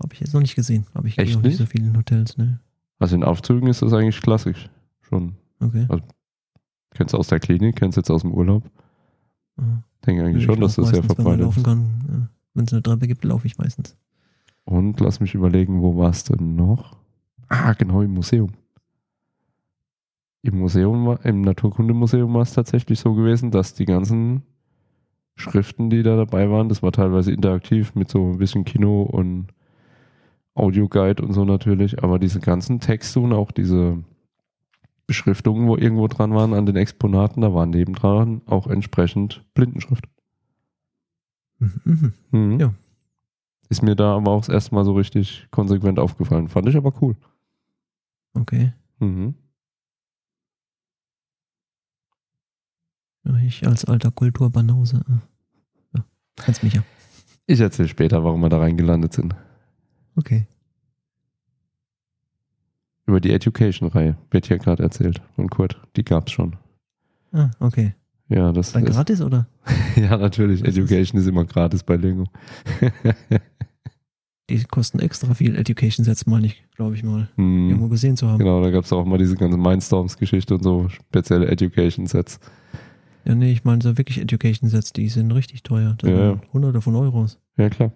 Habe ich jetzt noch nicht gesehen. Habe ich Echt noch nicht so viele in Hotels, ne? Also in Aufzügen ist das eigentlich klassisch. Schon. Okay. Kennst du aus der Klinik, kennst jetzt aus dem Urlaub. Aha. Denke eigentlich Ich schon, dass das sehr wenn verbreitet laufen kann. Ja. Wenn es eine Treppe gibt, laufe ich meistens. Und lass mich überlegen, wo war es denn noch? Ah, genau, im Museum. Im Museum, war- im Naturkundemuseum war es tatsächlich so gewesen, dass die ganzen Schriften, die da dabei waren, das war teilweise interaktiv mit so ein bisschen Kino und Audioguide und so natürlich, aber diese ganzen Texte und auch diese Beschriftungen, wo irgendwo dran waren an den Exponaten, da waren nebendran auch entsprechend Blindenschrift. Mhm, mhm. Ja. Ist mir da aber auch das erste Mal so richtig konsequent aufgefallen. Fand ich aber cool. Okay. Mhm. Ich als alter Kulturbanause. äh, Ja, kannst mich ja. Ich erzähle später, warum wir da reingelandet sind. Okay. Über die Education-Reihe wird hier gerade erzählt von Kurt. Die gab's schon. Ah, okay. Ja, das Dann ist, gratis, oder? ja natürlich. Ist- Education ist, immer gratis bei Lego. Die kosten extra viel Education Sets, meine ich, glaube ich mal. Hm, Irgendwo gesehen zu haben. Genau, da gab's auch mal diese ganze Mindstorms-Geschichte und so spezielle Education-Sets. Ja, nee, ich meine so wirklich Education Sets, die sind richtig teuer. Das Ja, ja. hunderte von Euros. Ja, klar.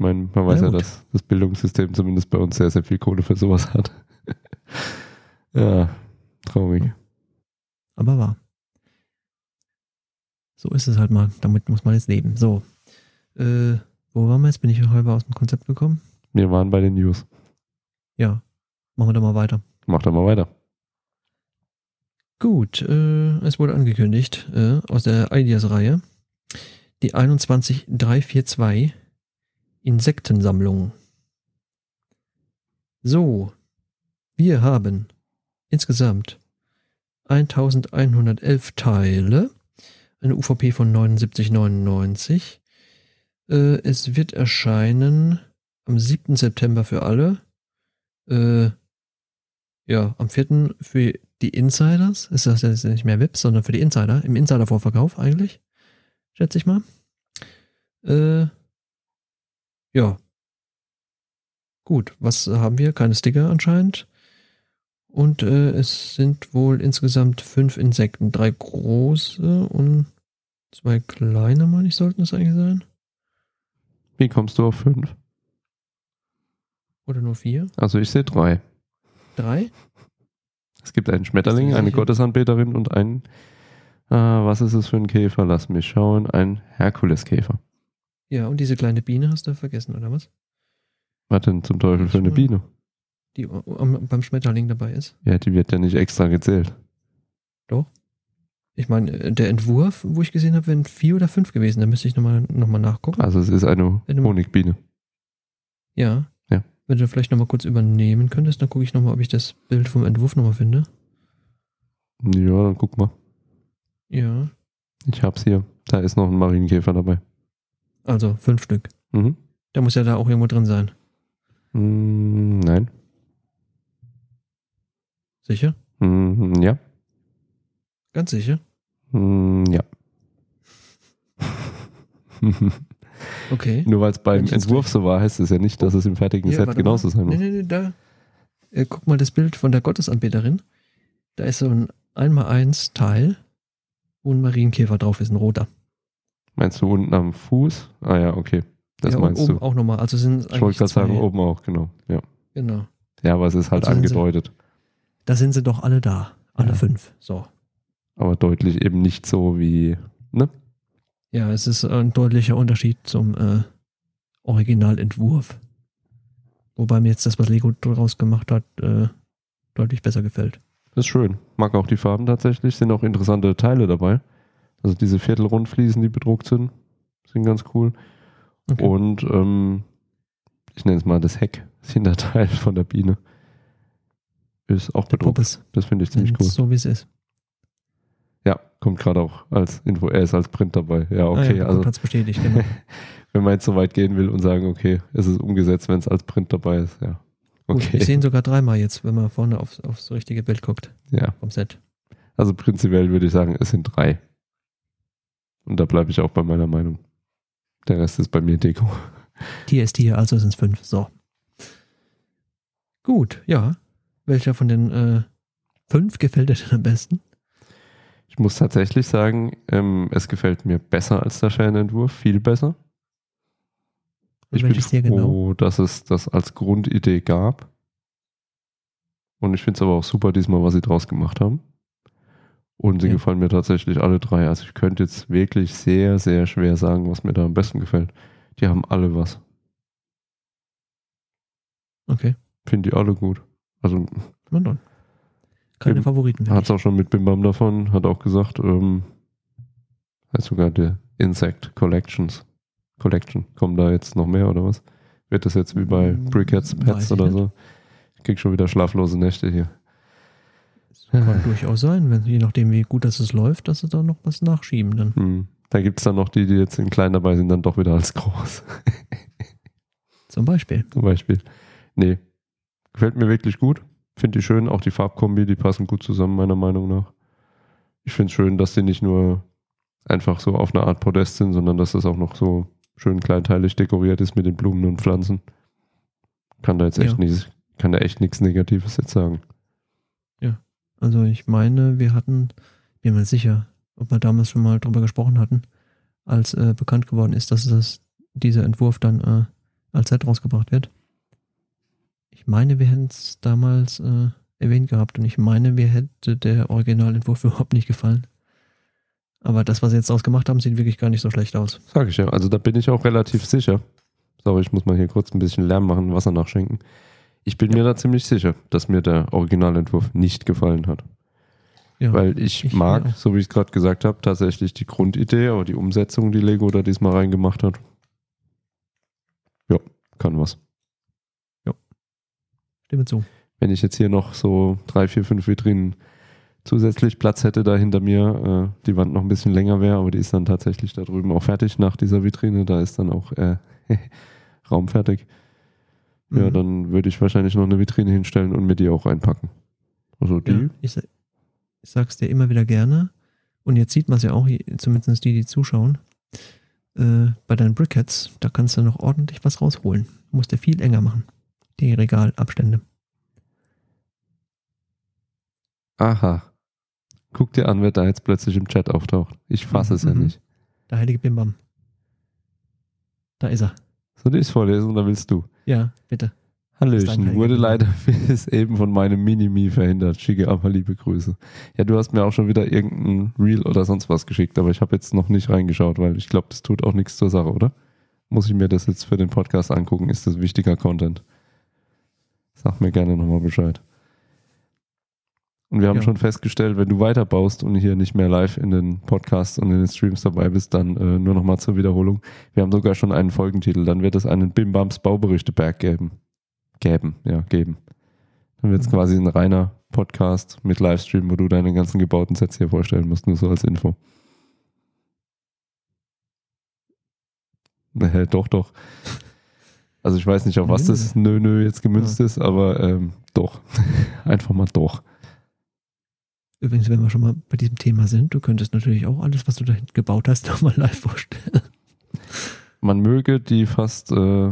Ich meine, man weiß Ja, ja, dass das Bildungssystem zumindest bei uns sehr, sehr viel Kohle für sowas hat. ja, traurig. Aber wahr. So ist es halt mal. Damit muss man jetzt leben. So. Äh, wo waren wir jetzt? Bin ich halber aus dem Konzept gekommen? Wir waren bei den News. Ja. Machen wir da mal weiter. Mach doch mal weiter. Gut, äh, es wurde angekündigt äh, aus der Ideas-Reihe die 21342 Insektensammlung. So, wir haben insgesamt 1111 Teile, eine UVP von 79,99. Äh, es wird erscheinen am 7. September für alle. Äh, ja, am 4. für die Insiders. Ist das jetzt nicht mehr VIPs, sondern für die Insider. Im Insider-Vorverkauf eigentlich. Schätze ich mal. Äh, ja. Gut, was haben wir? Keine Sticker anscheinend. Und äh, es sind wohl insgesamt fünf Insekten. Drei große und zwei kleine, meine ich, sollten es eigentlich sein. Wie kommst du auf fünf? Oder nur vier? Also ich sehe drei. Drei? Es gibt einen Schmetterling, eine? Gottesanbeterin und einen, äh, was ist es für ein Käfer? Lass mich schauen, ein Herkuleskäfer. Ja, und diese kleine Biene hast du vergessen, oder was? Was denn zum Teufel für eine. Biene? Die beim Schmetterling dabei ist. Ja, die wird ja nicht extra gezählt. Ich meine, äh, der Entwurf, wo ich gesehen habe, wären vier oder fünf gewesen. Da müsste ich nochmal noch mal nachgucken. Also es ist eine du- Honigbiene. Ja. Ja. Wenn du vielleicht nochmal kurz übernehmen könntest, dann gucke ich nochmal, ob ich das Bild vom Entwurf nochmal finde. Ja, dann guck mal. Ja. Ich hab's hier. Da ist noch ein Marienkäfer dabei. Also fünf Stück. Mhm. Da muss ja da auch irgendwo drin sein. Mm, nein. Sicher? Mm, ja. Ganz sicher? Mm, ja. Okay. Nur weil es beim Entwurf so war, heißt es ja nicht, dass es im fertigen Hier, Set genauso mal. sein muss. Nee, nee, nee, da. Äh, guck mal das Bild von der Gottesanbeterin. Da ist so ein 1x1 Teil, wo ein Marienkäfer drauf ist, ein roter. Meinst du unten am Fuß? Ah ja, okay. Das ja, meinst oben du. auch nochmal. Also sind Ich wollte gerade sagen, oben auch, genau. Ja. Genau. ja, aber es ist halt Also sind sie- angedeutet. Da sind sie doch alle da. Alle Ja. fünf. So. Aber deutlich eben nicht so wie, ne? Ja, es ist ein deutlicher Unterschied zum äh, Originalentwurf. Wobei mir jetzt das, was Lego daraus gemacht hat, äh, deutlich besser gefällt. Ist schön. Mag auch die Farben tatsächlich. Sind auch interessante Teile dabei. Also diese Viertelrundfliesen, die bedruckt sind, sind ganz cool. Okay. Und ähm, ich nenne es mal das Heck, das Hinterteil von der Biene. Ist auch der bedruckt. Puppes. Das finde ich ziemlich cool. So wie es ist. Ja, kommt gerade auch als Info. Er ist als Print dabei. Ja, ah, okay. ja, also bestätigt, genau. wenn man jetzt so weit gehen will und sagen, okay, es ist umgesetzt, wenn es als Print dabei ist, ja. Gut, Okay. ich sehe ihn sogar dreimal jetzt, wenn man vorne aufs, aufs richtige Bild guckt ja. vom Set. Also prinzipiell würde ich sagen, es sind drei. Und da bleibe ich auch bei meiner Meinung. Der Rest ist bei mir Deko. Tier ist Tier, also sind es fünf. So. Gut, ja. Welcher von den äh, fünf gefällt dir denn am besten? Ich muss tatsächlich sagen, ähm, es gefällt mir besser als der Fernentwurf, viel besser. Ich bin genau? froh, dass es das als Grundidee gab. Und ich finde es aber auch super diesmal, was sie draus gemacht haben. Und sie Ja. gefallen mir tatsächlich alle drei. Also ich könnte jetzt wirklich sehr, sehr schwer sagen, was mir da am besten gefällt. Die haben alle was. Okay, Finde die alle gut. Also na dann. Keine Eben. Favoriten mehr. hat es auch schon mit Bim Bam davon, hat auch gesagt, ähm, heißt sogar der Insect Collections. Collection. Kommen da jetzt noch mehr oder was? Wird das jetzt wie bei Hm, Brickheads Pets oder so? Ich krieg schon wieder schlaflose Nächte hier. Kann durchaus sein, wenn, je nachdem, wie gut das es läuft, dass sie da noch was nachschieben dann. Hm. Da gibt es dann noch die, die jetzt in klein dabei sind, dann doch wieder als groß. Zum Beispiel. Zum Beispiel. Nee. Gefällt mir wirklich gut. Finde die schön. Auch die Farbkombi, die passen gut zusammen, meiner Meinung nach. Ich finde es schön, dass die nicht nur einfach so auf eine Art Podest sind, sondern dass das auch noch so schön kleinteilig dekoriert ist mit den Blumen und Pflanzen. Kann da jetzt echt Ja. nichts, kann da echt nichts Negatives jetzt sagen. Also ich meine, wir hatten, bin mir sicher, ob wir damals schon mal drüber gesprochen hatten, als äh, bekannt geworden ist, dass das, dieser Entwurf dann äh, als Set rausgebracht wird. Ich meine, wir hätten es damals äh, erwähnt gehabt und ich meine, mir hätte der Originalentwurf überhaupt nicht gefallen. Aber das, was sie jetzt draus gemacht haben, sieht wirklich gar nicht so schlecht aus. Sag ich ja. Also da bin ich auch relativ sicher. Sorry, ich muss mal hier kurz ein bisschen Lärm machen, Wasser nachschenken. Ich bin Ja. mir da ziemlich sicher, dass mir der Originalentwurf nicht gefallen hat. Ja, Weil ich, ich mag, auch. so wie ich es gerade gesagt habe, tatsächlich die Grundidee, aber die Umsetzung, die Lego da diesmal reingemacht hat, ja, kann was. stimme zu. Wenn ich jetzt hier noch so drei, vier, fünf Vitrinen zusätzlich Platz hätte da hinter mir, äh, die Wand noch ein bisschen länger wäre, aber die ist dann tatsächlich da drüben auch fertig nach dieser Vitrine, da ist dann auch äh, Raum fertig. Ja, Mhm. dann würde ich wahrscheinlich noch eine Vitrine hinstellen und mir die auch reinpacken. Also die, Ja, ich, ich sag's dir immer wieder gerne. Und jetzt sieht man es ja auch, zumindest die, die zuschauen. Äh, bei deinen Brickheads, da kannst du noch ordentlich was rausholen. Du musst dir viel enger machen. Die Regalabstände. aha. Guck dir an, wer da jetzt plötzlich im Chat auftaucht. Ich fasse es ja Mhm. nicht. Der heilige Bimbam. Da ist er. Soll ich es vorlesen oder willst du? Ja, bitte. Hallöchen, wurde leider bis eben von meinem Minimi verhindert. Schicke aber liebe Grüße. Ja, du hast mir auch schon wieder irgendein Reel oder sonst was geschickt, aber ich habe jetzt noch nicht reingeschaut, weil ich glaube, das tut auch nichts zur Sache, oder? Muss ich mir das jetzt für den Podcast angucken? Ist das wichtiger Content? Sag mir gerne nochmal Bescheid. Und wir haben Ja. schon festgestellt, wenn du weiterbaust und hier nicht mehr live in den Podcasts und in den Streams dabei bist, dann äh, nur nochmal zur Wiederholung. Wir haben sogar schon einen Folgentitel. Dann wird es einen Bimbams Bauberichte-Berg geben. Geben, ja, geben. Dann wird es Mhm. quasi ein reiner Podcast mit Livestream, wo du deine ganzen gebauten Sets hier vorstellen musst, nur so als Info. Äh, doch, doch. Also ich weiß nicht, auf was das Nö, nö jetzt gemünzt Ja. ist, aber ähm, doch. Einfach mal doch. Übrigens, wenn wir schon mal bei diesem Thema sind, du könntest natürlich auch alles, was du da hinten gebaut hast, nochmal live vorstellen. Man möge die fast, äh,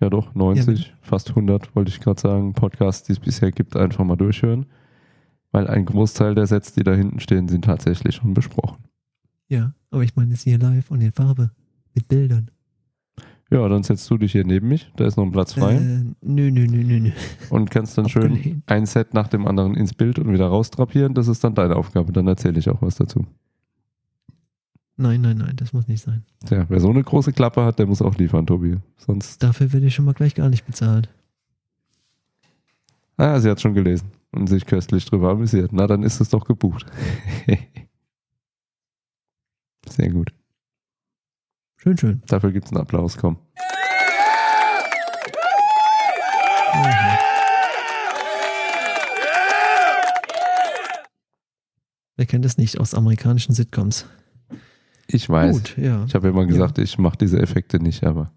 ja doch, 90, Ja, fast 100, wollte ich gerade sagen, Podcasts, die es bisher gibt, einfach mal durchhören. Weil ein Großteil der Sets, die da hinten stehen, sind tatsächlich schon besprochen. Ja, aber ich meine jetzt hier live und in Farbe. Mit Bildern. Ja, dann setzt du dich hier neben mich, da ist noch ein Platz frei Äh, nö, nö, nö, nö, nö. und kannst dann schön ein Set nach dem anderen ins Bild und wieder raustrapieren. Das ist dann deine Aufgabe, dann erzähle ich auch was dazu. Nein, nein, nein, das muss nicht sein. Tja, wer so eine große Klappe hat, der muss auch liefern, Tobi. Sonst, Dafür werde ich schon mal gleich gar nicht bezahlt. ah, sie hat schon gelesen und sich köstlich drüber amüsiert. Na, dann ist es doch gebucht. Sehr gut. Schön, schön. Dafür gibt es einen Applaus, komm. Wer kennt es nicht aus amerikanischen Sitcoms? Ich weiß. Gut, ja. Ich habe ja immer gesagt, ich mache diese Effekte nicht, aber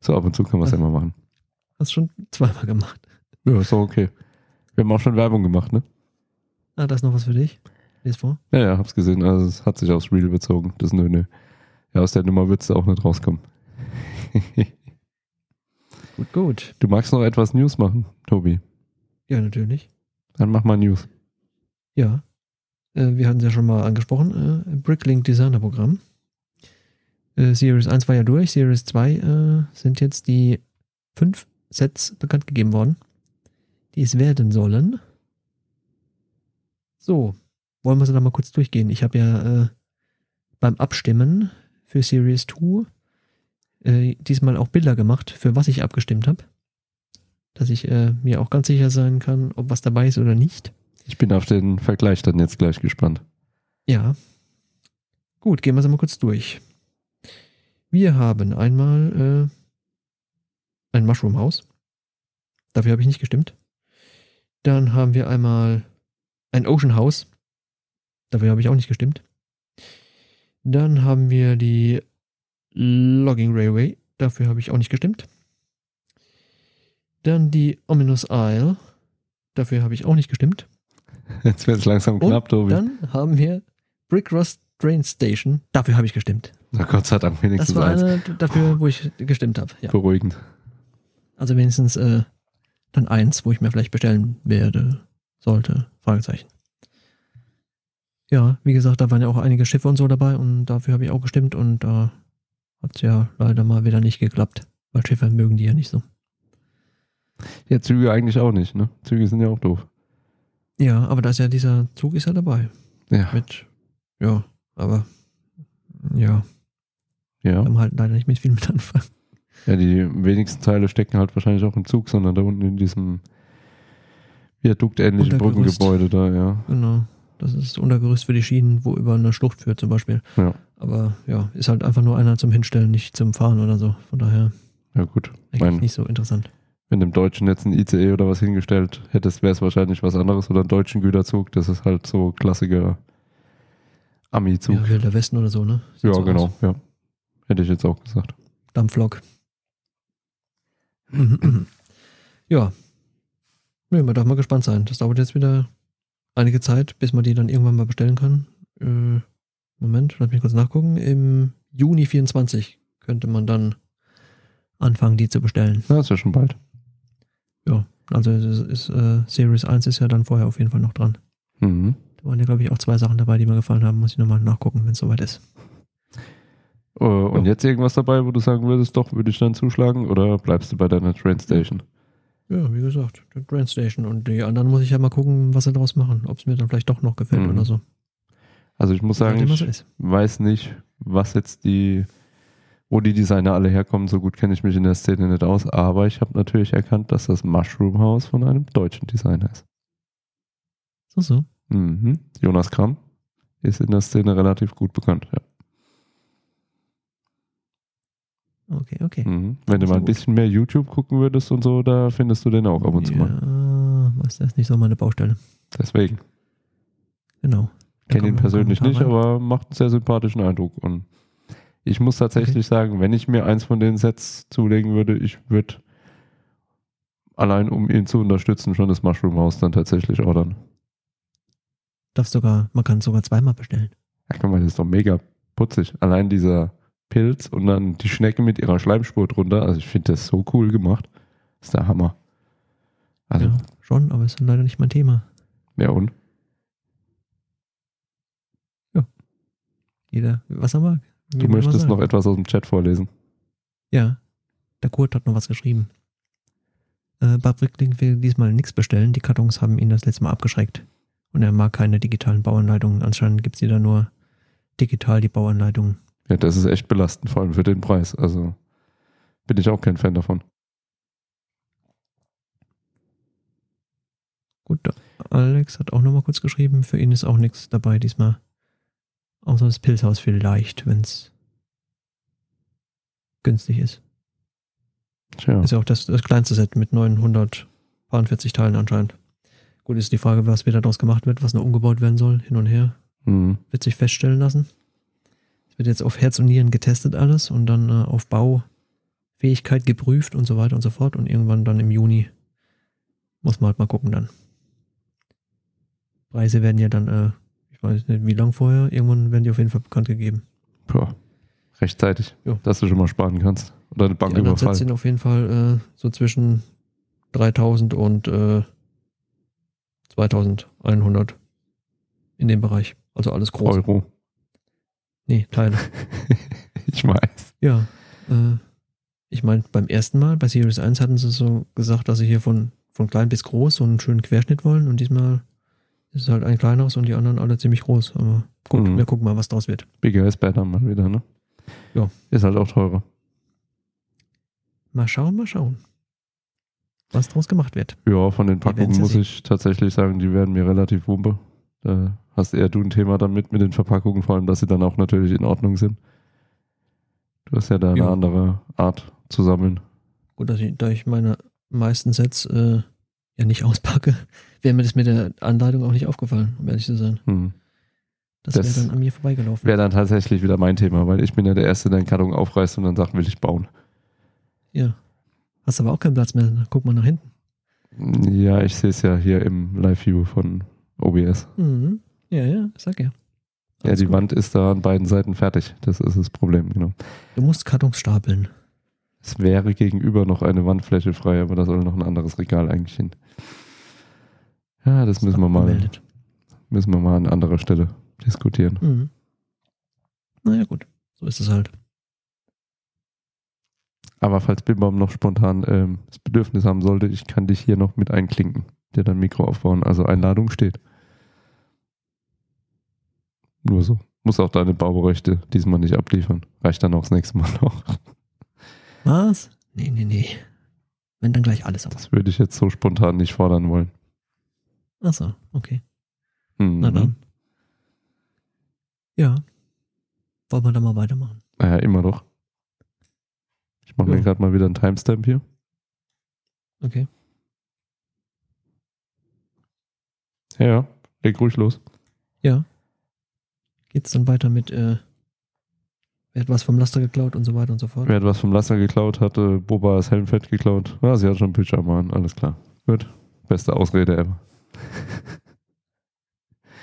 so ab und zu kann man es ja mal machen. Hast schon zweimal gemacht. Ja, ist doch okay. Wir haben auch schon Werbung gemacht, ne? Ah, da ist noch was für dich. Lies vor. Ja, ja, hab's gesehen. Also es hat sich aufs Reel bezogen. Das nö, nö. Ja, aus der Nummer wird's auch nicht rauskommen. Gut, gut. du magst noch etwas News machen, Tobi. Ja, natürlich. Dann mach mal News. Ja. Äh, wir hatten es ja schon mal angesprochen. Äh, Bricklink Designer Programm. Äh, Series 1 war ja durch. Series 2 äh, sind jetzt die fünf Sets bekannt gegeben worden, die es werden sollen. So, wollen wir sie da mal kurz durchgehen. Ich habe ja äh, beim Abstimmen für Series 2 äh, diesmal auch Bilder gemacht, für was ich abgestimmt habe. Dass ich äh, mir auch ganz sicher sein kann, ob was dabei ist oder nicht. Ich bin auf den Vergleich dann jetzt gleich gespannt. Ja. Gut, gehen wir es mal kurz durch. Wir haben einmal äh, ein Mushroom House. Dafür habe ich nicht gestimmt. Dann haben wir einmal ein Ocean House. Dafür habe ich auch nicht gestimmt. Dann haben wir die Logging Railway. Dafür habe ich auch nicht gestimmt. Dann die Ominous Isle. Dafür habe ich auch nicht gestimmt. Jetzt wird's langsam Und knapp, Tobi. Dann haben wir Brick Rust Train Station. Dafür habe ich gestimmt. Na Gott sei Dank wenigstens Das war eins. eine dafür, wo ich gestimmt habe. Ja. Beruhigend. Also wenigstens äh, dann eins, wo ich mir vielleicht bestellen werde, sollte. Fragezeichen. Ja, wie gesagt, da waren ja auch einige Schiffe und so dabei und dafür habe ich auch gestimmt und da hat es ja leider mal wieder nicht geklappt. Weil Schiffe mögen die ja nicht so. Ja, Züge eigentlich auch nicht, ne? Züge sind ja auch doof. Ja, aber da ist ja dieser Zug ist ja dabei. Ja. Mit, ja, aber ja, Ja. kann man halt leider nicht mit viel mit anfangen. Ja, die wenigsten Teile stecken halt wahrscheinlich auch im Zug, sondern da unten in diesem viaduktähnlichen. Brückengebäude da, ja. Genau. Das ist das Untergerüst für die Schienen, wo über eine Schlucht führt zum Beispiel. Ja. Aber ja, ist halt einfach nur einer zum Hinstellen, nicht zum Fahren oder so. Von daher Ja, gut. eigentlich Mein, nicht so interessant. wenn dem Deutschen jetzt ein ICE oder was hingestellt hättest, wäre es wahrscheinlich was anderes oder einen deutschen Güterzug. Das ist halt so klassischer Ami-Zug. Ja, Wilder Westen oder so, ne? Sieht Ja, so genau. aus. Ja. Hätte ich jetzt auch gesagt. Dampflok. Ja. Nee, man darf mal gespannt sein. Das dauert jetzt wieder einige Zeit, bis man die dann irgendwann mal bestellen kann. Äh, Moment, lass mich kurz nachgucken. Im Juni 24 könnte man dann anfangen, die zu bestellen. Ja, ist ja schon bald. Ja, also ist, äh, Series 1 ist ja dann vorher auf jeden Fall noch dran. Mhm. Da waren ja, glaube ich, auch zwei Sachen dabei, die mir gefallen haben. Muss ich nochmal nachgucken, wenn es soweit ist. Äh, und Ja. jetzt irgendwas dabei, wo du sagen würdest, doch, würde ich dann zuschlagen oder bleibst du bei deiner Train Station? Ja, wie gesagt, Grand Station. Und die anderen muss ich ja mal gucken, was sie daraus machen. Ob es mir dann vielleicht doch noch gefällt Mhm. oder so. Also ich muss sagen, ich ist. weiß nicht, was jetzt die, wo die Designer alle herkommen. So gut kenne ich mich in der Szene nicht aus. Aber ich habe natürlich erkannt, dass das Mushroom House von einem deutschen Designer ist. So, so. Mhm. Jonas Kramm ist in der Szene relativ gut bekannt. Ja. Okay, okay. Mhm. Wenn du mal ein bisschen mehr YouTube gucken würdest und so, da findest du den auch ab und zu mal. Ja, was das ist nicht so meine Baustelle. Deswegen. Genau. Da Kenne ihn persönlich nicht, rein. aber macht einen sehr sympathischen Eindruck. Und ich muss tatsächlich sagen, wenn ich mir eins von den Sets zulegen würde, ich würde allein um ihn zu unterstützen, schon das Mushroom House dann tatsächlich ordern. Darfst sogar, man kann es sogar zweimal bestellen. Ja, guck mal, das ist doch mega putzig. Allein dieser Pilz und dann die Schnecke mit ihrer Schleimspur drunter. Also ich finde das so cool gemacht. Das ist der Hammer. Also, ja, schon, aber ist leider nicht mein Thema. ja und? Jeder, was er mag. Du möchtest noch etwas aus dem Chat vorlesen. Ja, der Kurt hat noch was geschrieben. Äh, Wickling will diesmal nichts bestellen. Die Kartons haben ihn das letzte Mal abgeschreckt. Und er mag keine digitalen Bauanleitungen. Anscheinend gibt es da nur digital die Bauanleitungen. Ja, das ist echt belastend, vor allem für den Preis. Also bin ich auch kein Fan davon. Gut, Alex hat auch nochmal kurz geschrieben. Für ihn ist auch nichts dabei diesmal. Außer das Pilzhaus vielleicht, wenn es günstig ist. Tja. Ist ja auch das, das kleinste Set mit 940 Teilen anscheinend. Gut, ist die Frage, was wieder daraus gemacht wird, was noch umgebaut werden soll, hin und her. Mhm. Wird sich feststellen lassen. Wird jetzt auf Herz und Nieren getestet alles und dann äh, auf Baufähigkeit geprüft und so weiter und so fort. Und irgendwann dann im Juni muss man halt mal gucken dann. Preise werden ja dann, äh, ich weiß nicht wie lang vorher, irgendwann werden die auf jeden Fall bekannt gegeben. Boah. Rechtzeitig, Ja. dass du schon mal sparen kannst. Oder eine Bank Die anderen Sets überfallen. sind auf jeden Fall äh, so zwischen 3000 und äh, 2100 in dem Bereich. Also alles groß. Euro. Nee, Teile. ich weiß. Ja. Äh, ich meine, beim ersten Mal bei Series 1 hatten sie so gesagt, dass sie hier von, von klein bis groß so einen schönen Querschnitt wollen und diesmal ist es halt ein kleineres und die anderen alle ziemlich groß. Aber gut, Mhm. wir gucken mal, was draus wird. Bigger is better mal wieder, ne? Ja. Ist halt auch teurer. Mal schauen, mal schauen. Was draus gemacht wird. Ja, von den Packungen muss ich tatsächlich sagen, die werden mir relativ wumpe. Da hast eher du ein Thema damit mit den Verpackungen, vor allem, dass sie dann auch natürlich in Ordnung sind. Du hast ja da eine Ja. andere Art zu sammeln. Gut, dass ich, da ich meine meisten Sets äh, ja nicht auspacke, wäre mir das mit der Anleitung auch nicht aufgefallen, um ehrlich zu sein. Hm. Das, Das wäre dann an mir vorbeigelaufen. Wäre dann tatsächlich wieder mein Thema, weil ich bin ja der Erste, der den Karton aufreißt und dann sagt, will ich bauen. Ja. Hast aber auch keinen Platz mehr. Dann Guck mal nach hinten. Ja, ich sehe es ja hier im Live-View von OBS. Mhm. Ja, ja, sag ja. Ja, Alles die gut. Wand ist da an beiden Seiten fertig. Das ist das Problem, genau. Du musst Kartons stapeln. Es wäre gegenüber noch eine Wandfläche frei, aber da soll noch ein anderes Regal eigentlich hin. Ja, das müssen wir mal, Abgemeldet. müssen wir mal an anderer Stelle diskutieren. Mhm. Naja, gut. So ist es halt. Aber falls Bimbaum noch spontan ähm, das Bedürfnis haben sollte, ich kann dich hier noch mit einklinken, dir dann Mikro aufbauen. Also Einladung steht. Nur so. Muss auch deine Baurechte diesmal nicht abliefern. Reicht dann auch das nächste Mal noch. Was? Nee, nee, nee. Wenn dann gleich alles aus. Das würde ich jetzt so spontan nicht fordern wollen. Achso, okay. Mhm. Na dann. Ja. Wollen wir dann mal weitermachen? Naja, immer noch. Ich mache Ja. mir gerade mal wieder einen Timestamp hier. Okay. Ja, ja, leg ruhig los. Ja. Geht's dann weiter mit, äh, wer hat was vom Laster geklaut und so weiter und so fort? Wer hat was vom Laster geklaut, hatte Boba das Helmfett geklaut. Ja, sie hat schon Pyjama an, alles klar. Gut. Beste Ausrede ever.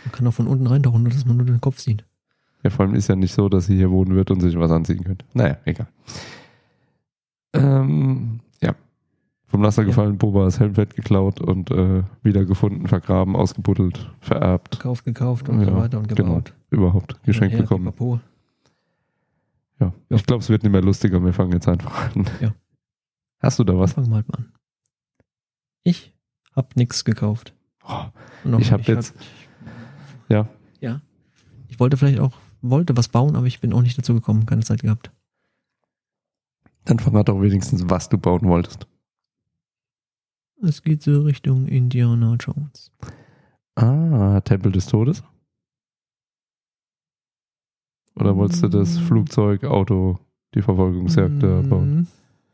Man kann auch von unten reintauchen, nur dass man nur den Kopf sieht. Ja, vor allem ist ja nicht so, dass sie hier wohnen wird und sich was anziehen könnte. Naja, egal. Ähm. Vom Laster Ja. gefallen, Boba das Helmfett geklaut und äh, wiedergefunden, vergraben, ausgebuddelt, vererbt. Gekauft, gekauft und so Ja, weiter und genau. gebaut. Überhaupt geschenkt her, bekommen. pipapo. Ja. Ja. Ich glaube, es wird nicht mehr lustiger. Wir fangen jetzt einfach an. Ja. Hast du da was? Fangen wir halt mal an. Ich hab nix gekauft. Oh, Ich hab nicht. jetzt- ja. Ja. Ich wollte vielleicht auch, wollte was bauen, aber ich bin auch nicht dazu gekommen, keine Zeit gehabt. Dann verrat doch wenigstens, was du bauen wolltest. Es geht so Richtung Indiana Jones. Ah, Tempel des Todes? Oder wolltest du das Mm. Flugzeug, Auto, die Verfolgungsjagd da bauen? Mm,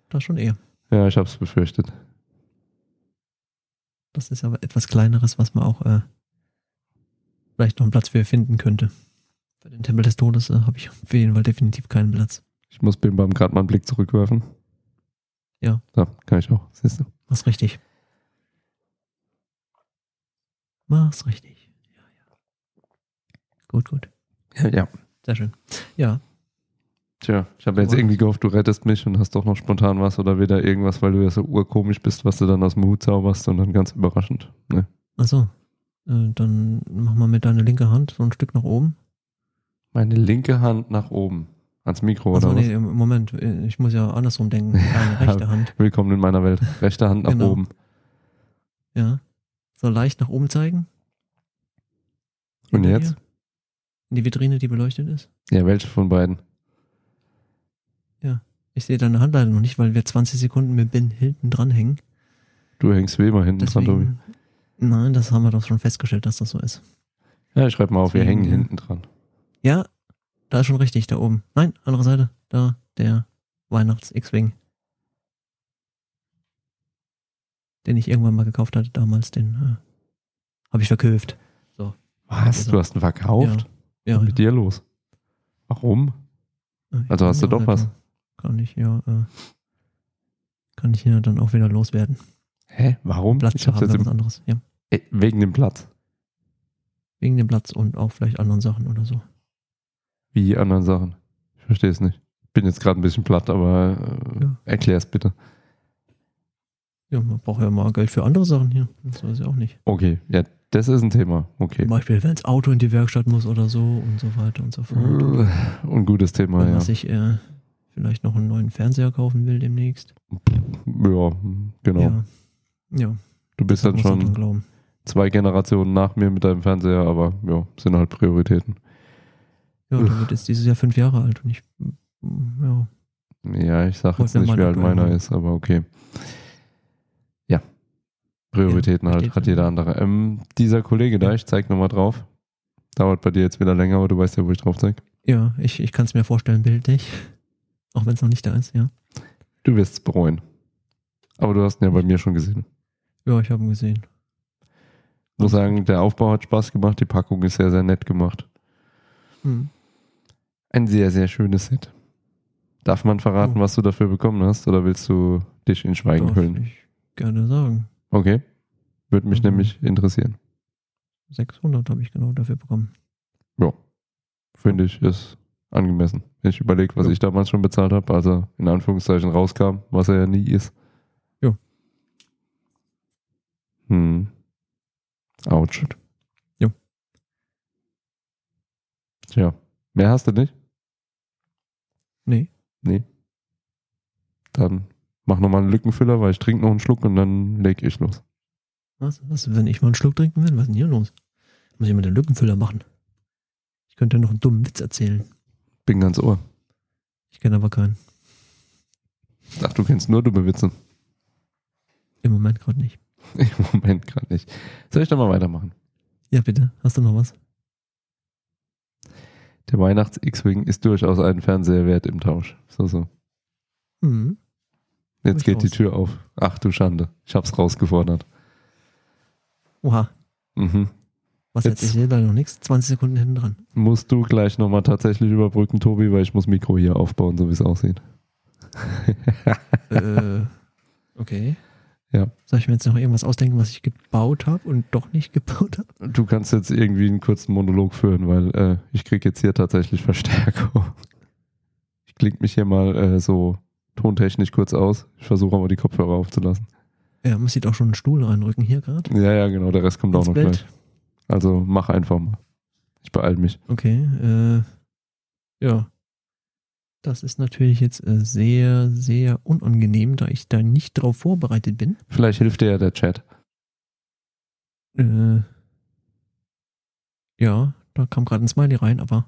Das schon eher. Ja, ich hab's befürchtet. Das ist aber etwas kleineres, was man auch äh, vielleicht noch einen Platz für finden könnte. Bei den Tempel des Todes äh, habe ich auf jeden Fall definitiv keinen Platz. Ich muss Bim Bam gerade mal einen Blick zurückwerfen. Ja. Ja, kann ich auch. Siehst du? Mach's richtig. Mach's richtig. Ja, ja. Gut, gut. Ja, ja. Sehr schön. Ja, Tja, ich habe jetzt irgendwie gehofft, du rettest mich und hast doch noch spontan was oder wieder irgendwas, weil du ja so urkomisch bist, was du dann aus dem Hut zauberst und dann ganz überraschend. Ne? achso. Äh, dann mach mal mit deiner linke Hand so ein Stück nach oben. Meine linke Hand nach oben. Ans Mikro Also oder nee, im Moment, äh, ich muss ja andersrum denken. Deine rechte Hand. was? Willkommen in meiner Welt. Rechte Hand nach Genau. oben. Ja. So leicht nach oben zeigen. Und jetzt? dir. In die Vitrine, die beleuchtet ist. Ja, welche von beiden? Ich sehe deine Hand leider noch nicht, weil wir 20 Sekunden mit Ben hinten dranhängen. Du hängst wie immer hinten dran, Tobi. Deswegen, nein, das haben wir doch schon festgestellt, dass das so ist. Ja, ich schreibe mal auf, wir Deswegen, hängen ja. hinten dran. Ja, da ist schon richtig, da oben. Nein, andere Seite. Da, der Weihnachts-X-Wing. Den ich irgendwann mal gekauft hatte damals, den äh, habe ich verkauft. Was? Du hast ihn verkauft? Ja, ja. mit dir los? Warum? ja. Also hast du doch was? Kann ich, ja, äh, kann ich hier dann auch wieder loswerden. Hä? Warum? Platz ich zu haben was anderes. Ja, äh, wegen dem Platz. wegen dem Platz und auch vielleicht anderen Sachen oder so. Wie anderen Sachen. Ich verstehe es nicht. Bin jetzt gerade ein bisschen platt, aber äh, Ja. erklär's bitte. Ja, man braucht ja mal Geld für andere Sachen hier. Das weiß ich auch nicht. Okay, ja, das ist ein Thema. Okay. Zum Beispiel, wenn das Auto in die Werkstatt muss oder so und so weiter und so fort. Ein gutes Thema, Wenn ja. man sich äh, vielleicht noch einen neuen Fernseher kaufen will demnächst. Ja, genau. Ja, ja Du bist da dann schon zwei Generationen nach mir mit deinem Fernseher, aber ja, sind halt Prioritäten. Ja, der wird jetzt dieses Jahr fünf Jahre alt und ich, ja, Ja, ich sag Wollte jetzt nicht, wie alt meiner ist, aber okay. Prioritäten Ja, halt, hat jeder andere. Ähm, dieser Kollege da, ich zeig nochmal drauf. Dauert bei dir jetzt wieder länger, aber du weißt ja, wo ich drauf zeig. ja ich, ich kann es mir vorstellen, bildlich. Auch wenn es noch nicht da ist, ja. Du wirst es bereuen. Aber du hast ihn ja bei mir schon gesehen. Ja, ich habe ihn gesehen. muss Alles sagen, der Aufbau hat Spaß gemacht, die Packung ist sehr, sehr nett gemacht. Hm. Ein sehr, sehr schönes Set. Darf man verraten, Oh. was du dafür bekommen hast, oder willst du dich in Schweigen Darf hüllen? ich gerne sagen. Okay. Würde mich Mhm. nämlich interessieren. 600 habe ich genau dafür bekommen. Ja. Finde ich, ist angemessen. Wenn ich überlege, was Ja. ich damals schon bezahlt habe, als er in Anführungszeichen rauskam, was er ja nie ist. Ja. Hm. Autsch. Ja. Tja. Mehr hast du nicht? Nee. Nee. Dann mach nochmal einen Lückenfüller, weil ich trinke noch einen Schluck und dann leg ich los. Was? Was, wenn ich mal einen Schluck trinken will? Was ist denn hier los? Muss ich mal den Lückenfüller machen? Ich könnte noch einen dummen Witz erzählen. Bin ganz ohr. Ich kenne aber keinen. Ach, du kennst nur dumme Witze. Im Moment gerade nicht. Im Moment gerade nicht. Soll ich doch mal weitermachen? Ja, bitte. Hast du noch was? Der Weihnachts-X-Wing ist durchaus einen Fernseher wert im Tausch. So, so. Mhm. Jetzt geht die Durchaus. Tür auf. Ach du Schande. Ich hab's rausgefordert. Oha. Mhm. Was Jetzt-? Ich sehe da noch nichts. 20 Sekunden hinten dran. Musst du gleich nochmal tatsächlich überbrücken, Tobi, weil ich muss Mikro hier aufbauen, so wie es aussieht. äh, okay. Ja. Soll ich mir jetzt noch irgendwas ausdenken, was ich gebaut habe und doch nicht gebaut habe? Du kannst jetzt irgendwie einen kurzen Monolog führen, weil äh, ich krieg jetzt hier tatsächlich Verstärkung. Ich klinge mich hier mal äh, so tontechnisch kurz aus. Ich versuche aber die Kopfhörer aufzulassen. Ja, muss ich auch schon einen Stuhl reinrücken hier gerade. Ja, ja, genau, der Rest kommt auch Ins noch Bild. gleich. Also mach einfach mal. Ich beeil mich. Okay. Äh, ja. Das ist natürlich jetzt äh, sehr, sehr unangenehm, da ich da nicht drauf vorbereitet bin. Vielleicht hilft dir ja der Chat. Äh, ja, da kam gerade ein Smiley rein, aber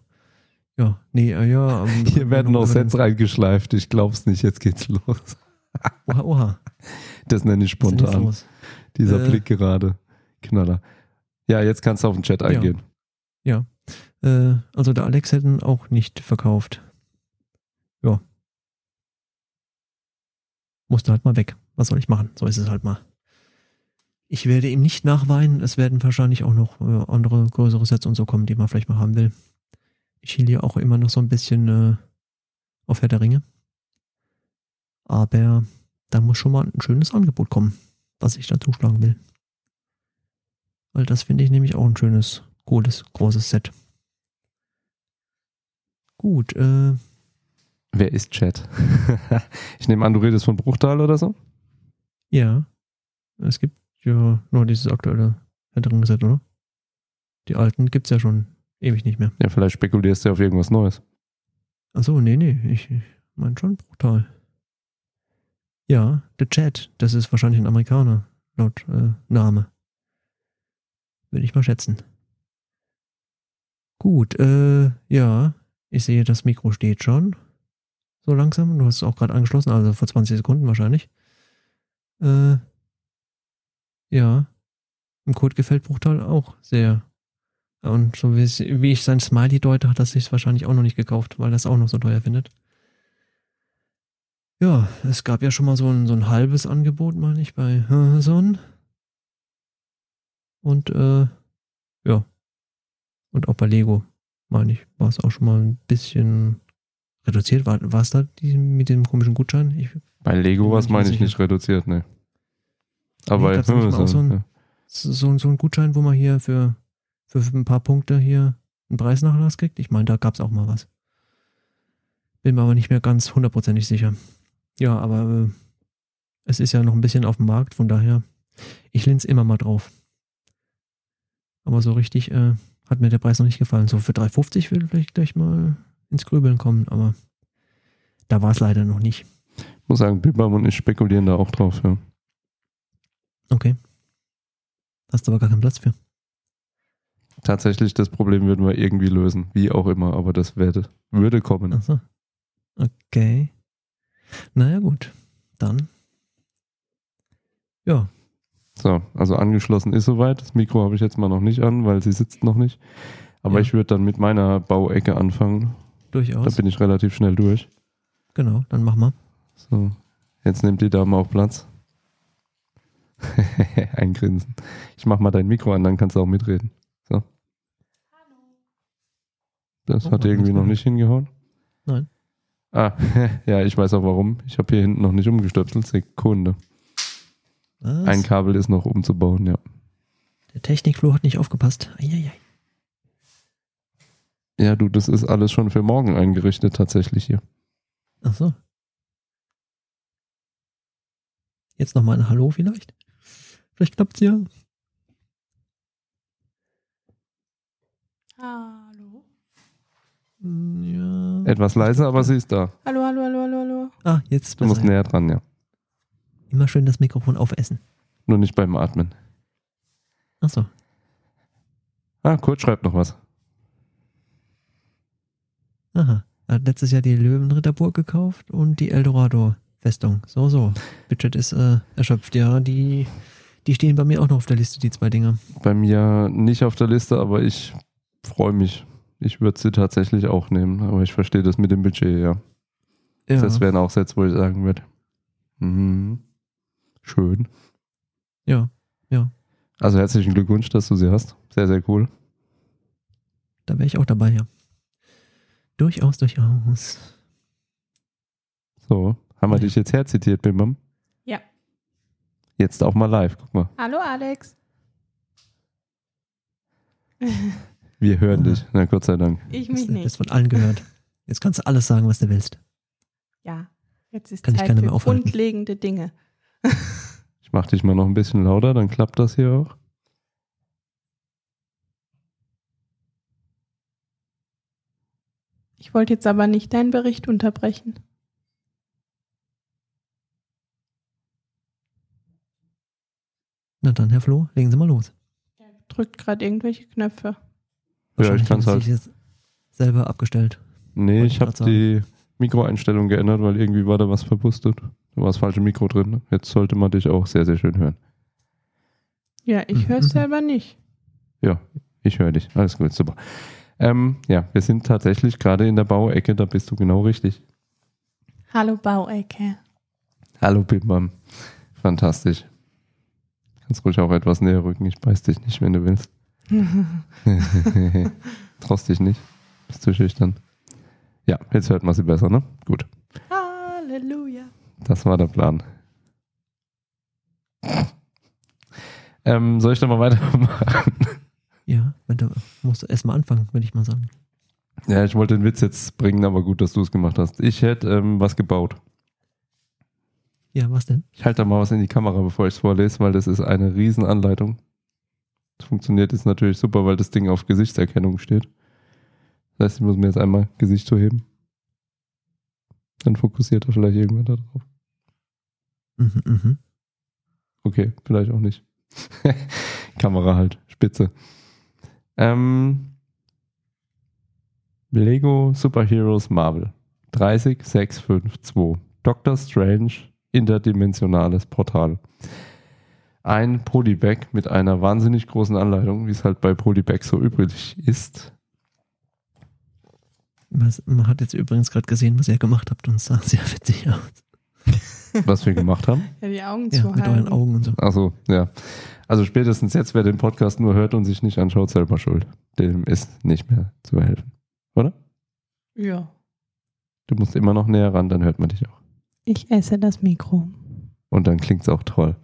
ja, nee, äh, ja. ähm, Hier werden noch Sets reingeschleift. Ich glaub's nicht. Jetzt geht's los. Oha, oha. Das nenne ich spontan. Dieser Äh. Blick gerade. Knaller. Ja, jetzt kannst du auf den Chat eingehen. Äh, also der Alex hätten auch nicht verkauft. Ja. Musste halt mal weg. Was soll ich machen? So ist es halt mal. Ich werde ihm nicht nachweinen. Es werden wahrscheinlich auch noch äh, andere größere Sets und so kommen, die man vielleicht mal haben will. Ja auch immer noch so ein bisschen äh, auf Herr der Ringe. Aber da muss schon mal ein schönes Angebot kommen, was ich da zuschlagen will. Weil das finde ich nämlich auch ein schönes, cooles, großes Set. Gut, äh, Wer ist Chat? ich nehme an, du redest von Bruchtal oder so? ja. Es gibt ja nur dieses aktuelle Herr der Ringe Set, oder? Die alten gibt's ja schon ewig nicht mehr. Ja, vielleicht spekulierst du auf irgendwas Neues. Achso, nee, nee, ich, ich meine schon brutal. Ja, The Chat, das ist wahrscheinlich ein Amerikaner, laut äh, Name. Würde ich mal schätzen. Gut, äh, ja, ich sehe, das Mikro steht schon. So langsam, du hast es auch gerade angeschlossen, also vor 20 Sekunden wahrscheinlich. Äh, ja, im Code gefällt Bruchtal auch sehr. Und so wie, es, ich sein Smiley deute, hat er sich wahrscheinlich auch noch nicht gekauft, weil er es auch noch so teuer findet. Ja, es gab ja schon mal so ein, so ein halbes Angebot, meine ich, bei Amazon. Und äh, ja. Und auch bei Lego, meine ich, war es auch schon mal ein bisschen reduziert. War, war es da die, mit dem komischen Gutschein? Ich, Bei Lego was nicht meine ich nicht reduziert, ne. Aber Nee, mal auch so ein- ja. so, so ein Gutschein, wo man hier für, für ein paar Punkte hier einen Preisnachlass kriegt. Ich meine, da gab es auch mal was. Bin mir aber nicht mehr ganz hundertprozentig sicher. Ja, aber äh, es ist ja noch ein bisschen auf dem Markt, von daher, ich lin's immer mal drauf. Aber so richtig äh, hat mir der Preis noch nicht gefallen. So für 3,50 würde vielleicht gleich mal ins Grübeln kommen, aber da war es leider noch nicht. Ich muss sagen, Bibam und ich spekulieren da auch drauf, ja. Okay. Hast du aber gar keinen Platz für. Tatsächlich, das Problem würden wir irgendwie lösen. Wie auch immer, aber das werde, würde kommen. Ach so. Okay. Naja, gut. Dann. Ja, So, also angeschlossen ist soweit. Das Mikro habe ich jetzt mal noch nicht an, weil sie sitzt noch nicht. Aber Ja. ich würde dann mit meiner Bauecke anfangen. Da durchaus. bin ich relativ schnell durch. Genau, dann mach mal. So, jetzt nimmt die Dame auch Platz. Ein Grinsen. Ich mach mal dein Mikro an, dann kannst du auch mitreden. So. Das Oh, hat irgendwie noch nicht hingehauen. Nein. Ah, ja, ich weiß auch warum. Ich habe hier hinten noch nicht umgestöpselt. Sekunde. Was? Ein Kabel ist noch umzubauen, ja. Der Technikflo hat nicht aufgepasst. Eieiei. Ja, du, das ist alles schon für morgen eingerichtet tatsächlich hier. Ach so. Jetzt nochmal ein Hallo vielleicht? Vielleicht klappt's ja. Hallo. Ja. Etwas leiser, aber sie ist da. Hallo, hallo, hallo, hallo, hallo. Ah, jetzt Du musst näher dran, ja. Immer schön das Mikrofon aufessen. Nur nicht beim Atmen. Ach so. Ah, Kurt schreibt noch was. Aha. Er hat letztes Jahr die Löwenritterburg gekauft und die Eldorado-Festung. So, so. Budget ist äh, erschöpft. Ja, die, die stehen bei mir auch noch auf der Liste, die zwei Dinger. Bei mir nicht auf der Liste, aber ich freue mich. Ich würde sie tatsächlich auch nehmen, aber ich verstehe das mit dem Budget, ja. Ja. Das wären auch Sätze, wo ich sagen würde. Mhm. Schön. ja. Also herzlichen Glückwunsch, dass du sie hast. Sehr, sehr cool. Da wäre ich auch dabei, ja. Durchaus, durchaus. So, haben wir Ja. dich jetzt herzitiert, Bimbam? Ja. Jetzt auch mal live, guck mal. Hallo, Alex. Wir hören Aha. dich. Na Gott sei Dank. Ich Du mich bist nicht. von allen gehört. Jetzt kannst du alles sagen, was du willst. Ja. Jetzt ist Kann Zeit für mehr aufhalten. grundlegende Dinge. Ich mach dich mal noch ein bisschen lauter, dann klappt das hier auch. Ich wollte jetzt aber nicht deinen Bericht unterbrechen. Na dann, Herr Flo, legen Sie mal los. Drückt gerade irgendwelche Knöpfe. Ja, ich Wahrscheinlich kann es halt. Selber abgestellt. Nee, Wollte ich habe die Mikroeinstellung geändert, weil irgendwie war da was verpustet. Da war das falsche Mikro drin. Jetzt sollte man dich auch sehr, sehr schön hören. Ja, ich höre es mhm. selber nicht. Ja, ich höre dich. Alles gut, super. Ähm, ja, wir sind tatsächlich gerade in der Bauecke, da bist du genau richtig. Hallo Bauecke. Hallo Bimbam. Fantastisch. Kannst ruhig auch etwas näher rücken, ich beiß dich nicht, wenn du willst. Traust dich nicht? Bist du schüchtern? Ja, jetzt hört man sie besser, ne? Gut. Halleluja. Das war der Plan. Ähm, soll ich da mal weitermachen? Ja, wenn du musst erstmal anfangen, würde ich mal sagen. Ja, ich wollte den Witz jetzt bringen, aber gut, dass du es gemacht hast. Ich hätte ähm, was gebaut. Ja, was denn? Ich halte da mal was in die Kamera, bevor ich es vorlese, weil das ist eine Riesenanleitung. Das funktioniert jetzt natürlich super, weil das Ding auf Gesichtserkennung steht. Das heißt, ich muss mir jetzt einmal Gesicht so heben. Dann fokussiert er vielleicht irgendwann da drauf. Mhm, mhm. Okay, vielleicht auch nicht. Kamera halt, spitze. Ähm, Lego Superheroes Marvel 30652 Doctor Strange interdimensionales Portal. Ein Polybag mit einer wahnsinnig großen Anleitung, wie es halt bei Polybag so üblich ist. Was, man hat jetzt übrigens gerade gesehen, was ihr gemacht habt und es sah sehr witzig aus. Was wir gemacht haben. Ja, die Augen Ja, zu mit halten. euren Augen und so. Also ja. Also spätestens jetzt, wer den Podcast nur hört und sich nicht anschaut, selber schuld. Dem ist nicht mehr zu helfen. Oder? Ja. Du musst immer noch näher ran, dann hört man dich auch. Ich esse das Mikro. Und dann klingt es auch toll.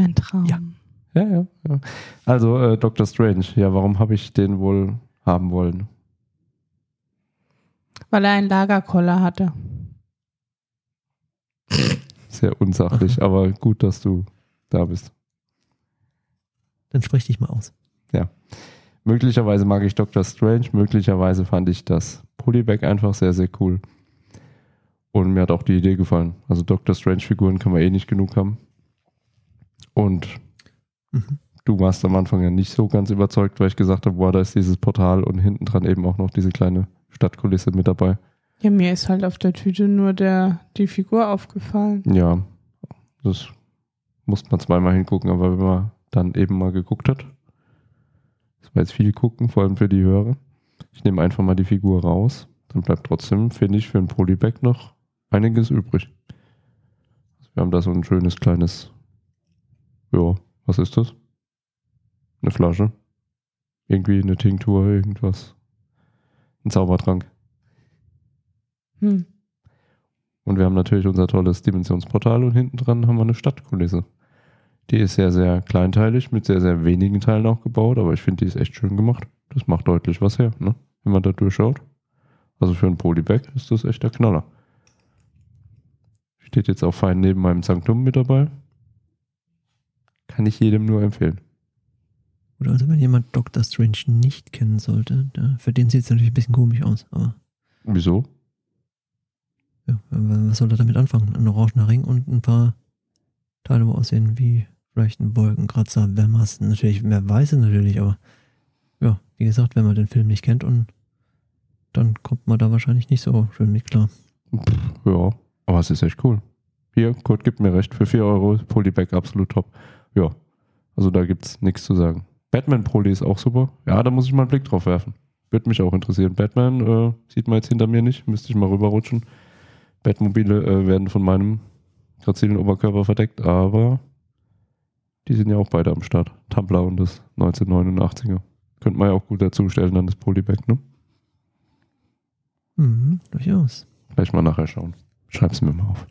Ein Traum. Ja. Ja, ja. ja. Also äh, Dr. Strange, ja, warum habe ich den wohl haben wollen? Weil er einen Lagerkoller hatte. Sehr unsachlich, aber gut, dass du da bist. Dann sprich dich mal aus. Möglicherweise mag ich Dr. Strange, möglicherweise fand ich das Polybag einfach sehr, sehr cool. Und mir hat auch die Idee gefallen. Also Dr. Strange-Figuren kann man eh nicht genug haben. Und Mhm. du warst am Anfang ja nicht so ganz überzeugt, weil ich gesagt habe, boah, da ist dieses Portal und hinten dran eben auch noch diese kleine Stadtkulisse mit dabei. Ja, mir ist halt auf der Tüte nur der, die Figur aufgefallen. Ja, das musste man zweimal hingucken, aber wenn man dann eben mal geguckt hat, das war jetzt viel gucken, vor allem für die Hörer. Ich nehme einfach mal die Figur raus, dann bleibt trotzdem, finde ich, für ein Polybag noch einiges übrig. Wir haben da so ein schönes kleines, ja, was ist das? Eine Flasche. Irgendwie eine Tinktur, irgendwas. Ein Zaubertrank. Hm. Und wir haben natürlich unser tolles Dimensionsportal und hinten dran haben wir eine Stadtkulisse. Die ist sehr, sehr kleinteilig, mit sehr, sehr wenigen Teilen auch gebaut, aber ich finde, die ist echt schön gemacht. Das macht deutlich was her, ne? wenn man da durchschaut. Also für ein Polybag ist das echt der Knaller. Steht jetzt auch fein neben meinem Sanktum mit dabei. Kann ich jedem nur empfehlen. Oder also wenn jemand Doctor Strange nicht kennen sollte, da, für den sieht es natürlich ein bisschen komisch aus. Aber Wieso? ja, was soll er damit anfangen? Ein orangener Ring und ein paar Teile, wo aussehen wie vielleicht ein Wolkenkratzer, wenn man es natürlich, wer weiß es natürlich, aber ja, wie gesagt, wenn man den Film nicht kennt und dann kommt man da wahrscheinlich nicht so schön mit klar. Pff, ja, aber es ist echt cool. Hier, Kurt gibt mir recht, für 4 Euro Polybag absolut top. Ja, also da gibt's nichts zu sagen. Batman Poly ist auch super. Ja, da muss ich mal einen Blick drauf werfen. Würde mich auch interessieren. Batman äh, sieht man jetzt hinter mir nicht, müsste ich mal rüberrutschen. Batmobile äh, werden von meinem grazilen Oberkörper verdeckt, aber die sind ja auch beide am Start. Tumblr und das 1989er. Könnte man ja auch gut dazu stellen, dann das Polybag, ne? Mhm, durchaus. Gleich mal nachher schauen. Schreib's mir mal auf.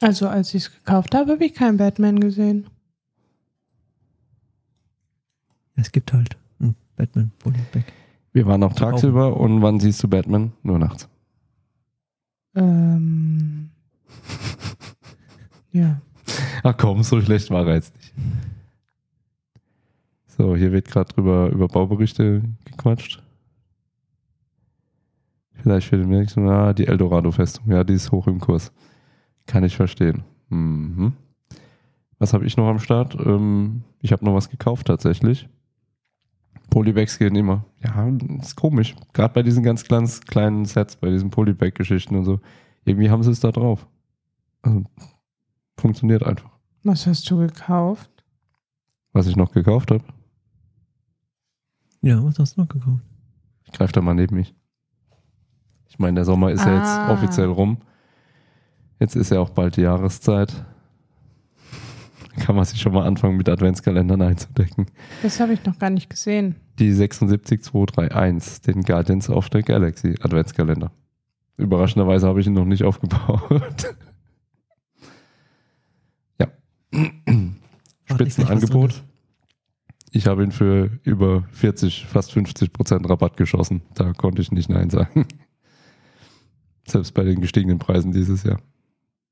Also als ich es gekauft habe, habe ich keinen Batman gesehen. Es gibt halt ein Batman Polybag. Wir waren auch tagsüber und wann siehst du Batman? Nur nachts. Ähm, ja. Ach komm, so schlecht war er jetzt nicht. So, hier wird gerade drüber über Bauberichte gequatscht. Vielleicht für den nächsten, ah, die Eldorado-Festung, ja, die ist hoch im Kurs. Kann ich verstehen. Mhm. Was habe ich noch am Start? Ähm, ich habe noch was gekauft tatsächlich. Polybags gehen immer. Ja, ist komisch. Gerade bei diesen ganz ganz kleinen Sets, bei diesen Polybag-Geschichten und so. Irgendwie haben sie es da drauf. Also, funktioniert einfach. Was hast du gekauft? Was ich noch gekauft habe, Ja, was hast du noch gekauft? ich greife da mal neben mich. Ich meine, der Sommer ist ja Ah. jetzt offiziell rum. Jetzt ist ja auch bald die Jahreszeit. Kann man sich schon mal anfangen, mit Adventskalendern einzudecken. Das habe ich noch gar nicht gesehen. Die 76231, den Guardians of the Galaxy Adventskalender. Überraschenderweise habe ich ihn noch nicht aufgebaut. ja. Spitzenangebot. Ich habe ihn für über 40, fast 50 Prozent Rabatt geschossen. Da konnte ich nicht Nein sagen. Selbst bei den gestiegenen Preisen dieses Jahr.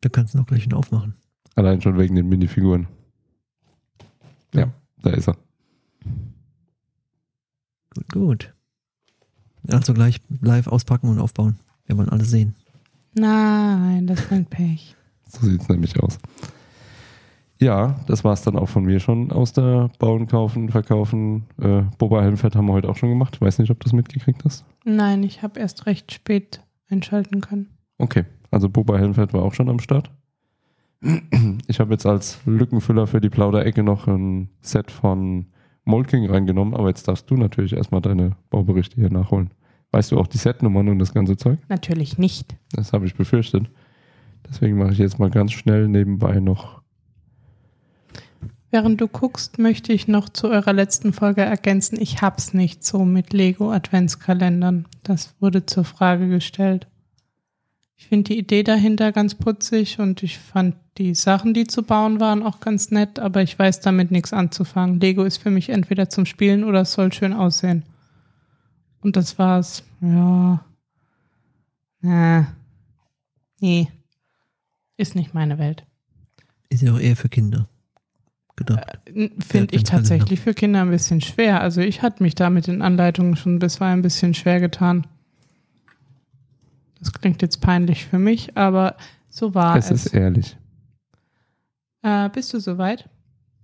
Da kannst du noch gleich einen aufmachen. Allein schon wegen den Minifiguren. Ja, da ist er. Gut, gut. Also gleich live auspacken und aufbauen. Wir wollen alles sehen. Nein, das bringt Pech. So sieht es nämlich aus. Ja, das war es dann auch von mir schon aus der Bauen, Kaufen, Verkaufen. Äh, Boba Helmfett haben wir heute auch schon gemacht. Weiß nicht, ob du das mitgekriegt hast. Nein, ich habe erst recht spät einschalten können. Okay, also Boba Helmfett war auch schon am Start. Ich habe jetzt als Lückenfüller für die Plauderecke noch ein Set von Molking reingenommen, aber jetzt darfst du natürlich erstmal deine Bauberichte hier nachholen. Weißt du auch die Setnummern und das ganze Zeug? Natürlich nicht. Das habe ich befürchtet. Deswegen mache ich jetzt mal ganz schnell nebenbei noch. Während du guckst, möchte ich noch zu eurer letzten Folge ergänzen, ich hab's nicht so mit Lego Adventskalendern. Das wurde zur Frage gestellt. Ich finde die Idee dahinter ganz putzig und ich fand die Sachen, die zu bauen waren, auch ganz nett, aber ich weiß damit nichts anzufangen. Lego ist für mich entweder zum Spielen oder es soll schön aussehen. Und das war's. Ja. Äh. Nee. Ist nicht meine Welt. Ist ja auch eher für Kinder gedacht. Finde ich tatsächlich für Kinder ein bisschen schwer. Also ich hatte mich da mit den Anleitungen schon bisweilen ein bisschen schwer getan. Das klingt jetzt peinlich für mich, aber so war es es. ist ehrlich. Äh, bist du soweit?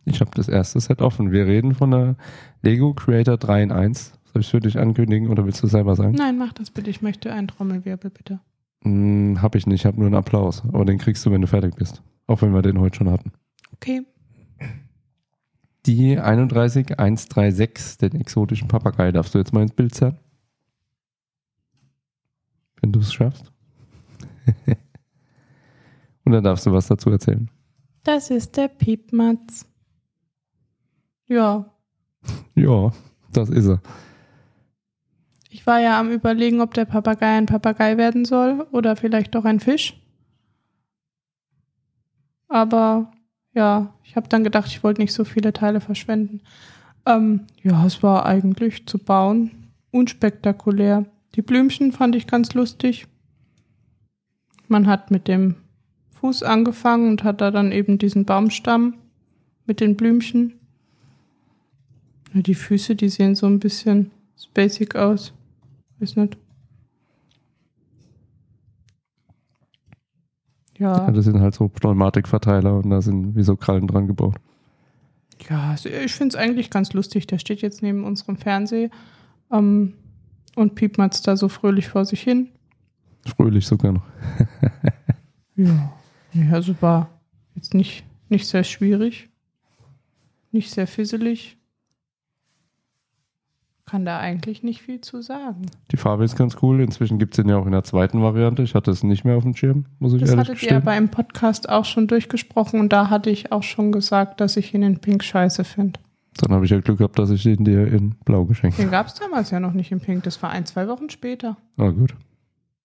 Ich habe das erste Set offen. Wir reden von der Lego Creator 3 in 1. Soll ich für dich ankündigen oder willst du selber sagen? Nein, mach das bitte. Ich möchte einen Trommelwirbel, bitte. Hm, hab ich nicht. Ich habe nur einen Applaus. Aber den kriegst du, wenn du fertig bist. Auch wenn wir den heute schon hatten. Okay. Die 31136, den exotischen Papagei, darfst du jetzt mal ins Bild zerren? Wenn du es schaffst. Und dann darfst du was dazu erzählen. Das ist der Piepmatz. Ja, Ja, das ist er. ich war ja am überlegen, ob der Papagei ein Papagei werden soll oder vielleicht doch ein Fisch. Aber ja, ich habe dann gedacht, ich wollte nicht so viele Teile verschwenden. Ähm, ja, es war eigentlich zu bauen unspektakulär. Die Blümchen fand ich ganz lustig. Man hat mit dem Fuß angefangen und hat da dann eben diesen Baumstamm mit den Blümchen. Die Füße, die sehen so ein bisschen basic aus. Weiß nicht. Ja, Ja, das sind halt so Pneumatikverteiler und da sind wie so Krallen dran gebaut. ja also ich finde es eigentlich ganz lustig. Der steht jetzt neben unserem Fernseher ähm, und piepmatzt da so fröhlich vor sich hin. Fröhlich sogar noch. Ja. Ja, also war jetzt nicht, nicht sehr schwierig. Nicht sehr fisselig. Kann da eigentlich nicht viel zu sagen. Die Farbe ist ganz cool. Inzwischen gibt es den ja auch in der zweiten Variante. Ich hatte es nicht mehr auf dem Schirm, muss ich Das ehrlich hattet ihr aber im Podcast auch schon durchgesprochen und da hatte ich auch schon gesagt, dass ich ihn in Pink scheiße finde. Dann habe ich ja Glück gehabt, dass ich den dir in Blau geschenkt habe. Den gab es damals ja noch nicht in Pink. Das war ein, zwei Wochen später. Ah, gut.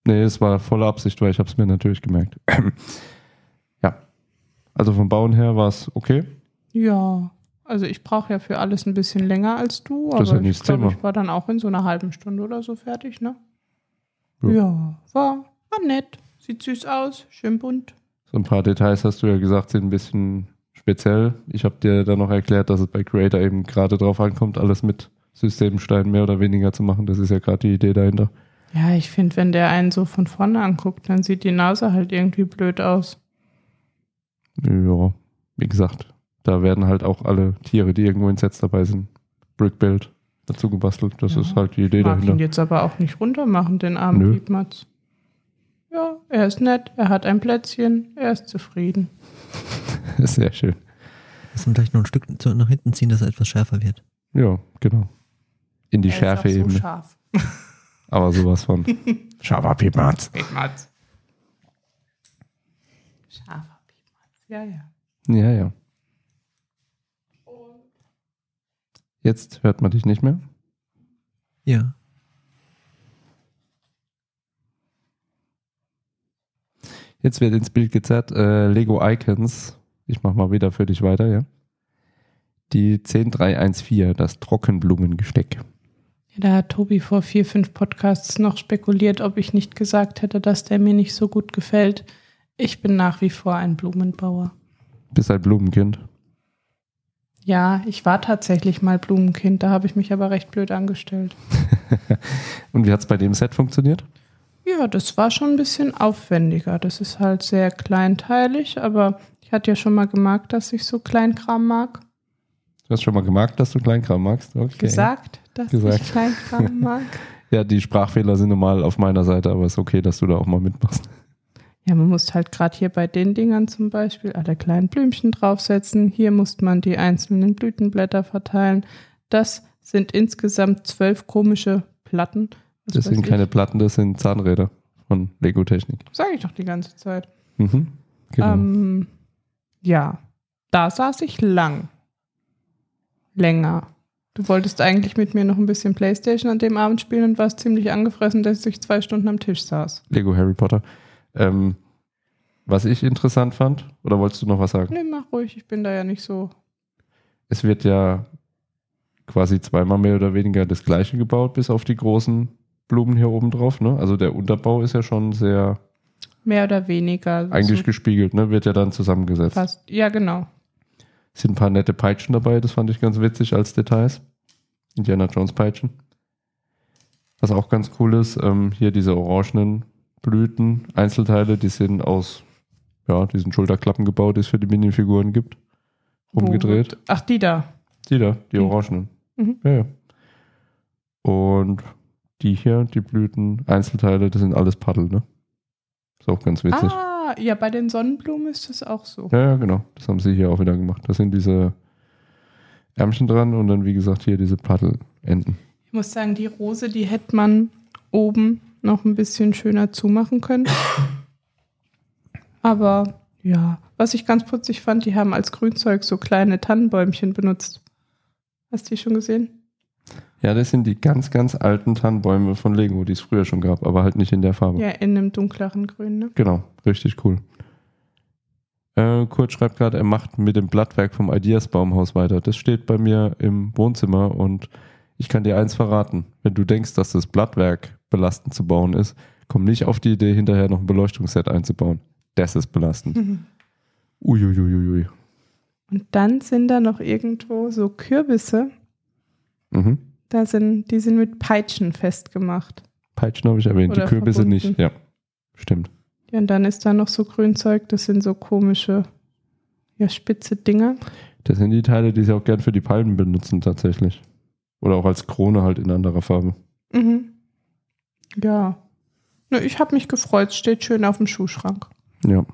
Nee, es war volle Absicht, weil ich habe es mir natürlich gemerkt. ja. Also vom Bauen her war es okay. Ja, also ich brauche ja für alles ein bisschen länger als du, Das ist aber ja ich glaube, ich war dann auch in so einer halben Stunde oder so fertig, ne? Ja. Ja, war, war nett. Sieht süß aus, schön bunt. So ein paar Details hast du ja gesagt, sind ein bisschen speziell. Ich habe dir dann noch erklärt, dass es bei Creator eben gerade drauf ankommt, alles mit Systemsteinen mehr oder weniger zu machen. Das ist ja gerade die Idee dahinter. Ja, ich finde, wenn der einen so von vorne anguckt, dann sieht die Nase halt irgendwie blöd aus. Ja, wie gesagt, da werden halt auch alle Tiere, die irgendwo in Sets dabei sind, Brickbuild dazu gebastelt. Das Ja. ist halt die Idee Ich mag ihn dahinter. jetzt aber auch nicht runtermachen, den armen Nö. Piepmatz. Ja, er ist nett, er hat ein Plätzchen, er ist zufrieden. Sehr schön. Muss man gleich noch ein Stück nach hinten ziehen, dass er etwas schärfer wird. Ja, genau. In die er ist auch so scharf. Aber sowas von. Scharfer Piepmatz. Piepmatz. Scharfer Piepmatz, ja, ja. Ja, ja. Jetzt hört man dich nicht mehr. Ja. Jetzt wird ins Bild gezerrt äh, Lego Icons. Ich mach mal wieder für dich weiter, ja. Die 10314, das Trockenblumengesteck. Ja, Da hat Tobi vor vier, fünf Podcasts noch spekuliert, ob ich nicht gesagt hätte, dass der mir nicht so gut gefällt. Ich bin nach wie vor ein Blumenbauer. Bist ein Blumenkind. Ja, ich war tatsächlich mal Blumenkind, da habe ich mich aber recht blöd angestellt. Und wie hat's bei dem Set funktioniert? Ja, das war schon ein bisschen aufwendiger. Das ist halt sehr kleinteilig, aber ich hatte ja schon mal gemerkt, dass ich so Kleinkram mag. Du hast schon mal gemerkt, dass du Kleinkram magst? Okay. Gesagt, dass Gesagt. ich Kleinkram mag. Ja, die Sprachfehler sind normal auf meiner Seite, aber ist okay, dass du da auch mal mitmachst. Ja, man muss halt gerade hier bei den Dingern zum Beispiel alle kleinen Blümchen draufsetzen. Hier muss man die einzelnen Blütenblätter verteilen. Das sind insgesamt zwölf komische Platten. Was Das sind ich. keine Platten, das sind Zahnräder von Lego Technik. Sag ich doch die ganze Zeit. Mhm. Genau. Ähm, ja, da saß ich lang. Länger. Du wolltest eigentlich mit mir noch ein bisschen Playstation an dem Abend spielen und warst ziemlich angefressen, dass ich zwei Stunden am Tisch saß. Lego Harry Potter. Ähm, was ich interessant fand, oder wolltest du noch was sagen? Nee, mach ruhig, ich bin da ja nicht so. Es wird ja quasi zweimal mehr oder weniger das gleiche gebaut, bis auf die großen Blumen hier oben drauf. Ne? Also der Unterbau ist ja schon sehr Mehr oder weniger. eigentlich so gespiegelt, ne? wird ja dann zusammengesetzt. fast. Ja, genau. sind ein paar nette Peitschen dabei, das fand ich ganz witzig als Details. Indiana Jones Peitschen. Was auch ganz cool ist, ähm, hier diese orangenen Blüten, Einzelteile, die sind aus ja, diesen Schulterklappen gebaut, die es für die Minifiguren gibt. Wo Umgedreht. wird- Ach, die da. Die da, die Mhm. orangenen. Mhm. Ja, ja. Und die hier, die Blüten, Einzelteile, das sind alles Paddel, ne? Ist auch ganz witzig. Ah, ja, bei den Sonnenblumen ist das auch so. Ja, ja, genau. Das haben sie hier auch wieder gemacht. Das sind diese Ärmchen dran und dann, wie gesagt, hier diese Paddelenden. Ich muss sagen, die Rose, die hätte man oben noch ein bisschen schöner zumachen können. Aber ja, was ich ganz putzig fand, die haben als Grünzeug so kleine Tannenbäumchen benutzt. Hast du die schon gesehen? Ja, das sind die ganz, ganz alten Tannenbäume von Lego, die es früher schon gab, aber halt nicht in der Farbe. Ja, in einem dunkleren Grün, ne? Genau, richtig cool. Äh, Kurt schreibt gerade, er macht mit dem Blattwerk vom Ideas Baumhaus weiter. Das steht bei mir im Wohnzimmer und ich kann dir eins verraten. Wenn du denkst, dass das Blattwerk belastend zu bauen ist, komm nicht auf die Idee, hinterher noch ein Beleuchtungsset einzubauen. Das ist belastend. Uiuiuiui. Und dann sind da noch irgendwo so Kürbisse. Mhm. Da sind, die sind mit Peitschen festgemacht. Peitschen habe ich erwähnt, Oder die Kürbisse verbunden. nicht. Ja, stimmt. Ja, und dann ist da noch so Grünzeug, das sind so komische, ja, spitze Dinger. Das sind die Teile, die sie auch gern für die Palmen benutzen tatsächlich. Oder auch als Krone halt in anderer Farbe. Mhm. Ja. Ne, ich habe mich gefreut, steht schön auf dem Schuhschrank. Ja.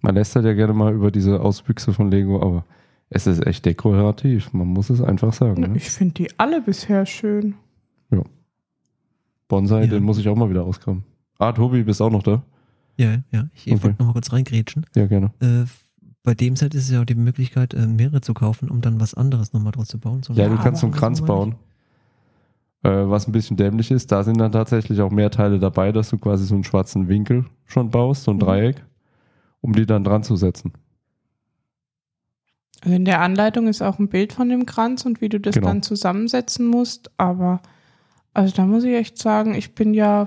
Man lästert ja gerne mal über diese Auswüchse von Lego, aber es ist echt dekorativ. Man muss es einfach sagen. Ne? Ich finde die alle bisher schön. Bonsai, Ja. den muss ich auch mal wieder ausgraben. Ah, Tobi, bist auch noch da? Ja, ja. Ich Okay. wollte noch mal kurz reingrätschen. Ja, gerne. Äh, bei dem Set ist es ja auch die Möglichkeit, äh, mehrere zu kaufen, um dann was anderes nochmal draus zu bauen. So Ja, du kannst so einen Kranz bauen. Äh, was ein bisschen dämlich ist, da sind dann tatsächlich auch mehr Teile dabei, dass du quasi so einen schwarzen Winkel schon baust, so ein Mhm. Dreieck, um die dann dran zu setzen. In der Anleitung ist auch ein Bild von dem Kranz und wie du das Genau. dann zusammensetzen musst. Aber, also da muss ich echt sagen, ich bin ja,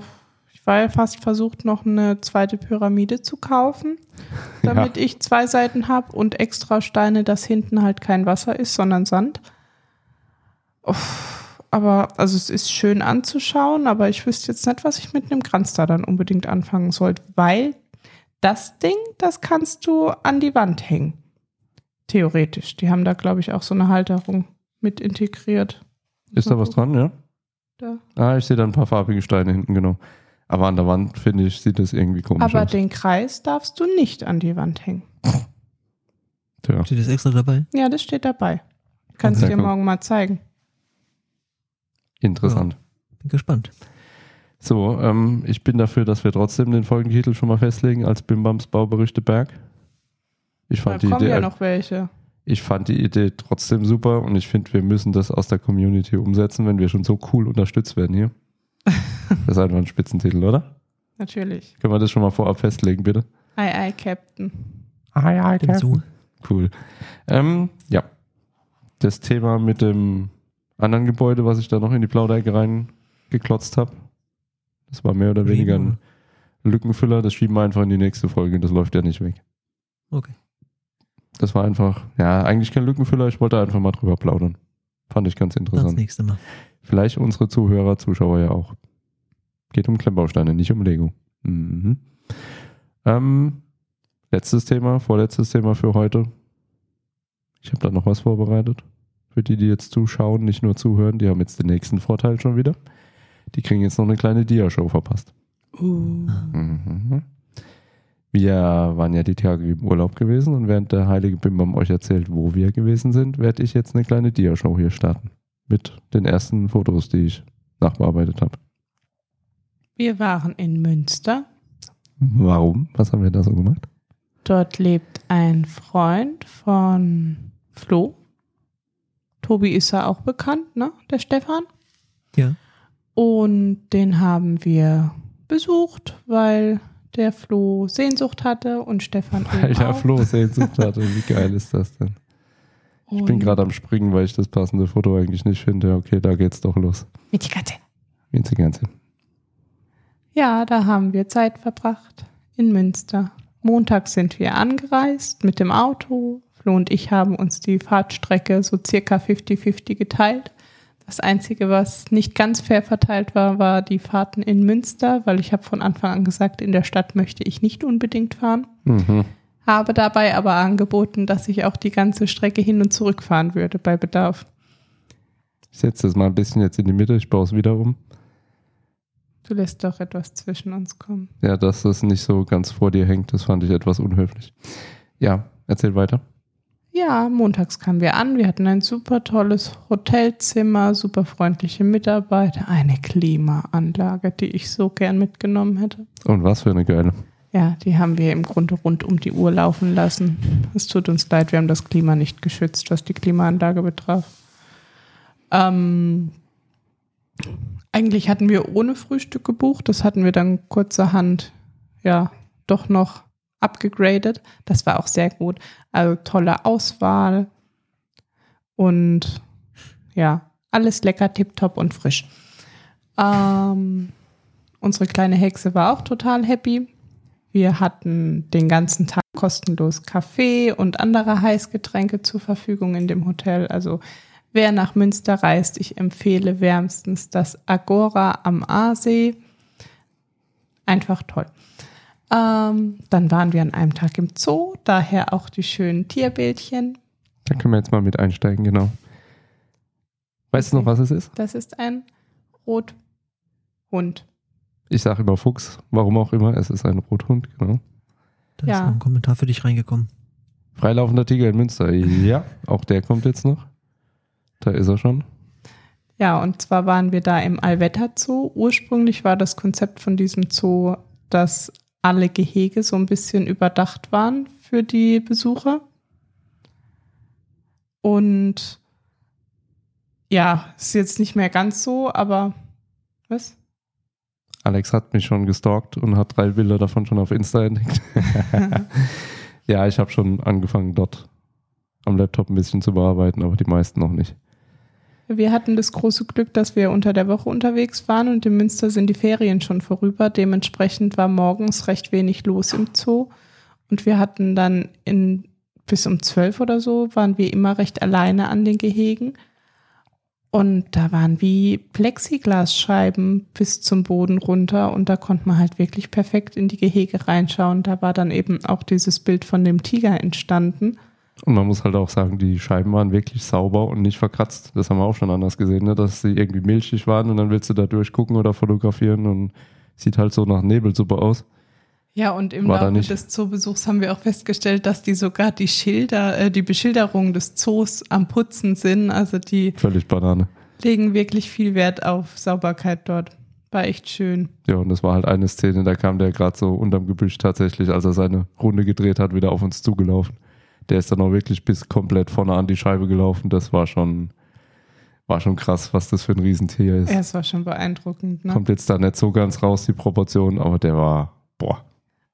ich war ja fast versucht, noch eine zweite Pyramide zu kaufen, damit ich zwei Seiten habe und extra Steine, dass hinten halt kein Wasser ist, sondern Sand. Uff, aber also es ist schön anzuschauen, aber ich wüsste jetzt nicht, was ich mit einem Kranz da dann unbedingt anfangen sollte, weil das Ding, das kannst du an die Wand hängen. Theoretisch. Die haben da, glaube ich, auch so eine Halterung mit integriert. Ist da was dran, ja? Da. Ah, ich sehe da ein paar farbige Steine hinten, genau. Aber an der Wand, finde ich, sieht das irgendwie komisch Aber aus. den Kreis darfst du nicht an die Wand hängen. Tja. Steht das extra dabei? Ja, das steht dabei. Kannst Okay, dir komm. morgen mal zeigen. Interessant. Bin gespannt. So, ähm, ich bin dafür, dass wir trotzdem den Folgentitel schon mal festlegen als Bimbams Bauberichte Berg. Ich Da fand, die kommen Idee, ja noch welche. ich fand die Idee trotzdem super und ich finde, wir müssen das aus der Community umsetzen, wenn wir schon so cool unterstützt werden hier. Das ist einfach ein Spitzentitel, oder? Natürlich. Können wir das schon mal vorab festlegen, bitte? Ei, ei, Captain. Ah ja, Bin so. Cool. Ähm, ja. Das Thema mit dem anderen Gebäude, was ich da noch in die Plauderecke reingeklotzt habe, das war mehr oder weniger ein Lückenfüller. Das schieben wir einfach in die nächste Folge. Das läuft ja nicht weg. Okay. Das war einfach, ja, eigentlich kein Lückenfüller. Ich wollte einfach mal drüber plaudern. Fand ich ganz Dann das interessant. nächste Mal. Vielleicht unsere Zuhörer, Zuschauer ja auch. Geht um Klemmbausteine, nicht um Lego. Mhm. Ähm, letztes Thema, vorletztes Thema für heute. Ich habe da noch was vorbereitet. Für die, die jetzt zuschauen, nicht nur zuhören, die haben jetzt den nächsten Vorteil schon wieder. Die kriegen jetzt noch eine kleine Dia-Show verpasst. Uh. Mhm. Wir waren ja die Tage im Urlaub gewesen und während der heilige Bimbam euch erzählt, wo wir gewesen sind, werde ich jetzt eine kleine Dia-Show hier starten. Mit den ersten Fotos, die ich nachbearbeitet habe. Wir waren in Münster. Warum? Was haben wir da so gemacht? Dort lebt ein Freund von Flo. Tobi ist ja auch bekannt, ne? Der Stefan. Ja. Und den haben wir besucht, weil der Flo Sehnsucht hatte und Stefan Weil der auch. Flo Sehnsucht hatte. Wie geil ist das denn? Ich bin Und- gerade am Springen, weil ich das passende Foto eigentlich nicht finde. Okay, da geht's doch los. mit die Katze. Sie gern sind. Ja, da haben wir Zeit verbracht in Münster. Montag sind wir angereist mit dem Auto. Flo und ich haben uns die Fahrtstrecke so circa 50-50 geteilt. Das Einzige, was nicht ganz fair verteilt war, war die Fahrten in Münster, weil ich habe von Anfang an gesagt, in der Stadt möchte ich nicht unbedingt fahren. Mhm. Habe dabei aber angeboten, dass ich auch die ganze Strecke hin und zurück fahren würde bei Bedarf. Ich setze das mal ein bisschen jetzt in die Mitte. Ich baue es wieder um. Du lässt doch etwas zwischen uns kommen. Ja, dass das nicht so ganz vor dir hängt, das fand ich etwas unhöflich. Ja, erzähl weiter. Ja, montags kamen wir an. Wir hatten ein super tolles Hotelzimmer, super freundliche Mitarbeiter, eine Klimaanlage, die ich so gern mitgenommen hätte. Und was für eine geile. Ja, die haben wir im Grunde rund um die Uhr laufen lassen. Es tut uns leid, wir haben das Klima nicht geschützt, was die Klimaanlage betraf. Ähm, eigentlich hatten wir ohne Frühstück gebucht. Das hatten wir dann kurzerhand, ja, doch noch abgegradet. Das war auch sehr gut. Also tolle Auswahl und ja, alles lecker, tipptopp und frisch. Ähm, unsere kleine Hexe war auch total happy. Wir hatten den ganzen Tag kostenlos Kaffee und andere Heißgetränke zur Verfügung in dem Hotel. Also wer nach Münster reist, ich empfehle wärmstens das Agora am Aasee. Einfach toll. Ähm, dann waren wir an einem Tag im Zoo, daher auch die schönen Tierbildchen. Da können wir jetzt mal mit einsteigen, genau. Weißt du noch, Okay. was es ist? Das ist ein Rothund. Ich sage immer Fuchs, warum auch immer. Es ist ein Rothund, genau. Da Ja. ist noch ein Kommentar für dich reingekommen. Freilaufender Tiger in Münster. Ja, auch der kommt jetzt noch. Da ist er schon. Ja, und zwar waren wir da im Allwetter Zoo. Ursprünglich war das Konzept von diesem Zoo, dass alle Gehege so ein bisschen überdacht waren für die Besucher. Und ja, ist jetzt nicht mehr ganz so, aber was? Alex hat mich schon gestalkt und hat drei Bilder davon schon auf Insta entdeckt. ja, ich habe schon angefangen, dort am Laptop ein bisschen zu bearbeiten, aber die meisten noch nicht. Wir hatten das große Glück, dass wir unter der Woche unterwegs waren und in Münster sind die Ferien schon vorüber. Dementsprechend war morgens recht wenig los im Zoo. Und wir hatten dann in, bis um zwölf oder so, waren wir immer recht alleine an den Gehegen. Und da waren wie Plexiglasscheiben bis zum Boden runter und da konnte man halt wirklich perfekt in die Gehege reinschauen. Da war dann eben auch dieses Bild von dem Tiger entstanden. Und man muss halt auch sagen, die Scheiben waren wirklich sauber und nicht verkratzt. Das haben wir auch schon anders gesehen, ne? dass sie irgendwie milchig waren und dann willst du da durchgucken oder fotografieren und sieht halt so nach Nebelsuppe aus. Ja, und im War Laufe des Zoobesuchs haben wir auch festgestellt, dass die sogar die Schilder, äh, die Beschilderung des Zoos am Putzen sind. Also die Völlig Banane. legen wirklich viel Wert auf Sauberkeit dort. War echt schön. Ja, und das war halt eine Szene, da kam der gerade so unterm Gebüsch tatsächlich, als er seine Runde gedreht hat, wieder auf uns zugelaufen. Der ist dann auch wirklich bis komplett vorne an die Scheibe gelaufen. Das war schon, war schon krass, was das für ein Riesentier ist. Ja, es war schon beeindruckend. Ne? Kommt jetzt da nicht so ganz raus, die Proportion, aber der war, boah,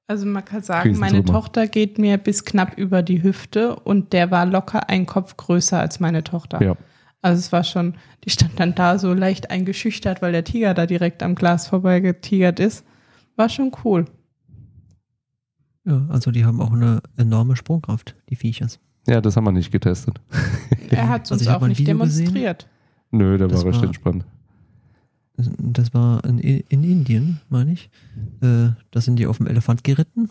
Also man kann sagen, meine. Tochter geht mir bis knapp über die Hüfte und der war locker ein Kopf größer als meine Tochter. ja. Also es war schon, die stand dann da so leicht eingeschüchtert, weil der Tiger da direkt am Glas vorbeigetigert ist. War schon cool. Ja, also die haben auch eine enorme Sprungkraft, die Viechers. Ja, das haben wir nicht getestet. Er hat es Also uns hab auch nicht Video gesehen. demonstriert. Nö, der Das war recht entspannt. Das war in, in Indien, meine ich. Äh, da sind die auf dem Elefant geritten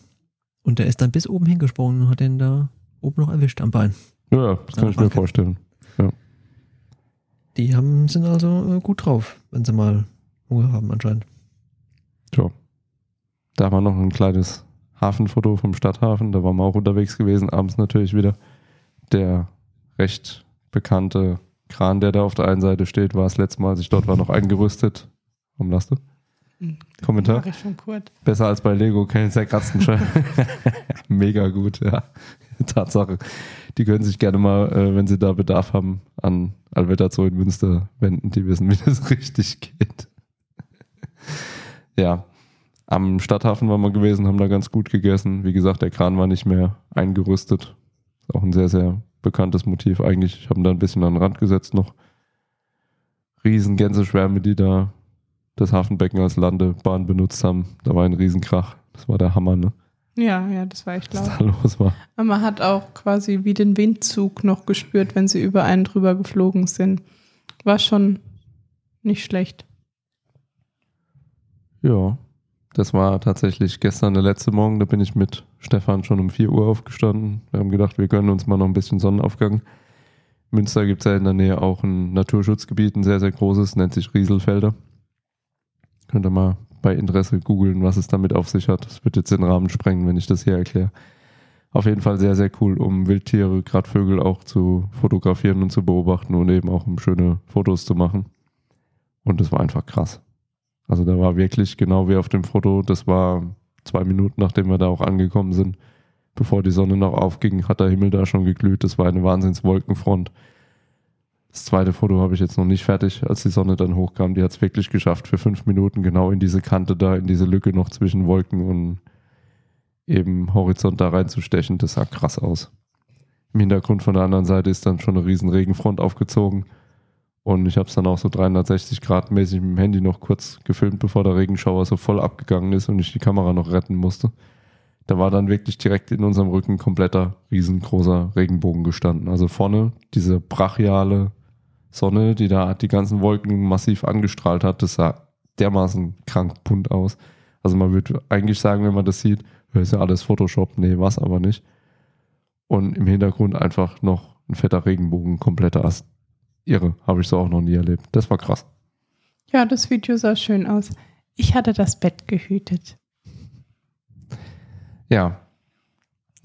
und der ist dann bis oben hingesprungen und hat den da oben noch erwischt am Bein. Ja, ja, das kann ich mir vorstellen. Die haben, sind also äh, gut drauf, wenn sie mal Hunger haben anscheinend. Tja. Da war noch ein kleines Hafenfoto vom Stadthafen. Da waren wir auch unterwegs gewesen, abends natürlich wieder. Der recht bekannte Kran, der da auf der einen Seite steht, war das letzte Mal, als ich dort war, noch eingerüstet. Warum lachst du? Kommentar? Schon Kurt. Besser als bei Lego, keine zerkratzten Scheiben. Mega gut, ja. Tatsache. Die können sich gerne mal, äh, wenn sie da Bedarf haben, an Alvetta Zoo in Münster wenden. Die wissen, wie das richtig geht. ja. Am Stadthafen waren wir gewesen, haben da ganz gut gegessen. Wie gesagt, der Kran war nicht mehr eingerüstet. Ist auch ein sehr, sehr bekanntes Motiv eigentlich. Ich habe da ein bisschen an den Rand gesetzt noch. Riesen Gänseschwärme, die da das Hafenbecken als Landebahn benutzt haben. Da war ein Riesenkrach. Das war der Hammer, ne? Ja, ja, das war echt Was laut. da los war. Aber man hat auch quasi wie den Windzug noch gespürt, wenn sie über einen drüber geflogen sind. War schon nicht schlecht. Ja, das war tatsächlich gestern der letzte Morgen. Da bin ich mit Stefan schon um 4 Uhr aufgestanden. Wir haben gedacht, wir gönnen uns mal noch ein bisschen Sonnenaufgang. In Münster gibt es ja in der Nähe auch ein Naturschutzgebiet, ein sehr, sehr großes, nennt sich Rieselfelder. Könnt ihr mal bei Interesse googeln, was es damit auf sich hat. Das wird jetzt den Rahmen sprengen, wenn ich das hier erkläre. Auf jeden Fall sehr, sehr cool, um Wildtiere, gerade Vögel auch zu fotografieren und zu beobachten und eben auch um schöne Fotos zu machen. Und das war einfach krass. Also da war wirklich genau wie auf dem Foto, das war zwei Minuten, nachdem wir da auch angekommen sind, bevor die Sonne noch aufging, hat der Himmel da schon geglüht. Das war eine Wahnsinnswolkenfront. Das zweite Foto habe ich jetzt noch nicht fertig, als die Sonne dann hochkam. Die hat es wirklich geschafft, für fünf Minuten genau in diese Kante da, in diese Lücke noch zwischen Wolken und eben Horizont da reinzustechen. Das sah krass aus. Im Hintergrund von der anderen Seite ist dann schon eine riesen Regenfront aufgezogen. Und ich habe es dann auch so 360 Grad mäßig mit dem Handy noch kurz gefilmt, bevor der Regenschauer so voll abgegangen ist und ich die Kamera noch retten musste. Da war dann wirklich direkt in unserem Rücken kompletter riesengroßer Regenbogen gestanden. Also vorne diese brachiale Sonne, die da die ganzen Wolken massiv angestrahlt hat, das sah dermaßen krank bunt aus. Also man würde eigentlich sagen, wenn man das sieht, ist ja alles Photoshop. Nee, was aber nicht. Und im Hintergrund einfach noch ein fetter Regenbogen, kompletter Ast. Irre, habe ich so auch noch nie erlebt. Das war krass. Ja, das Video sah schön aus. Ich hatte das Bett gehütet. Ja.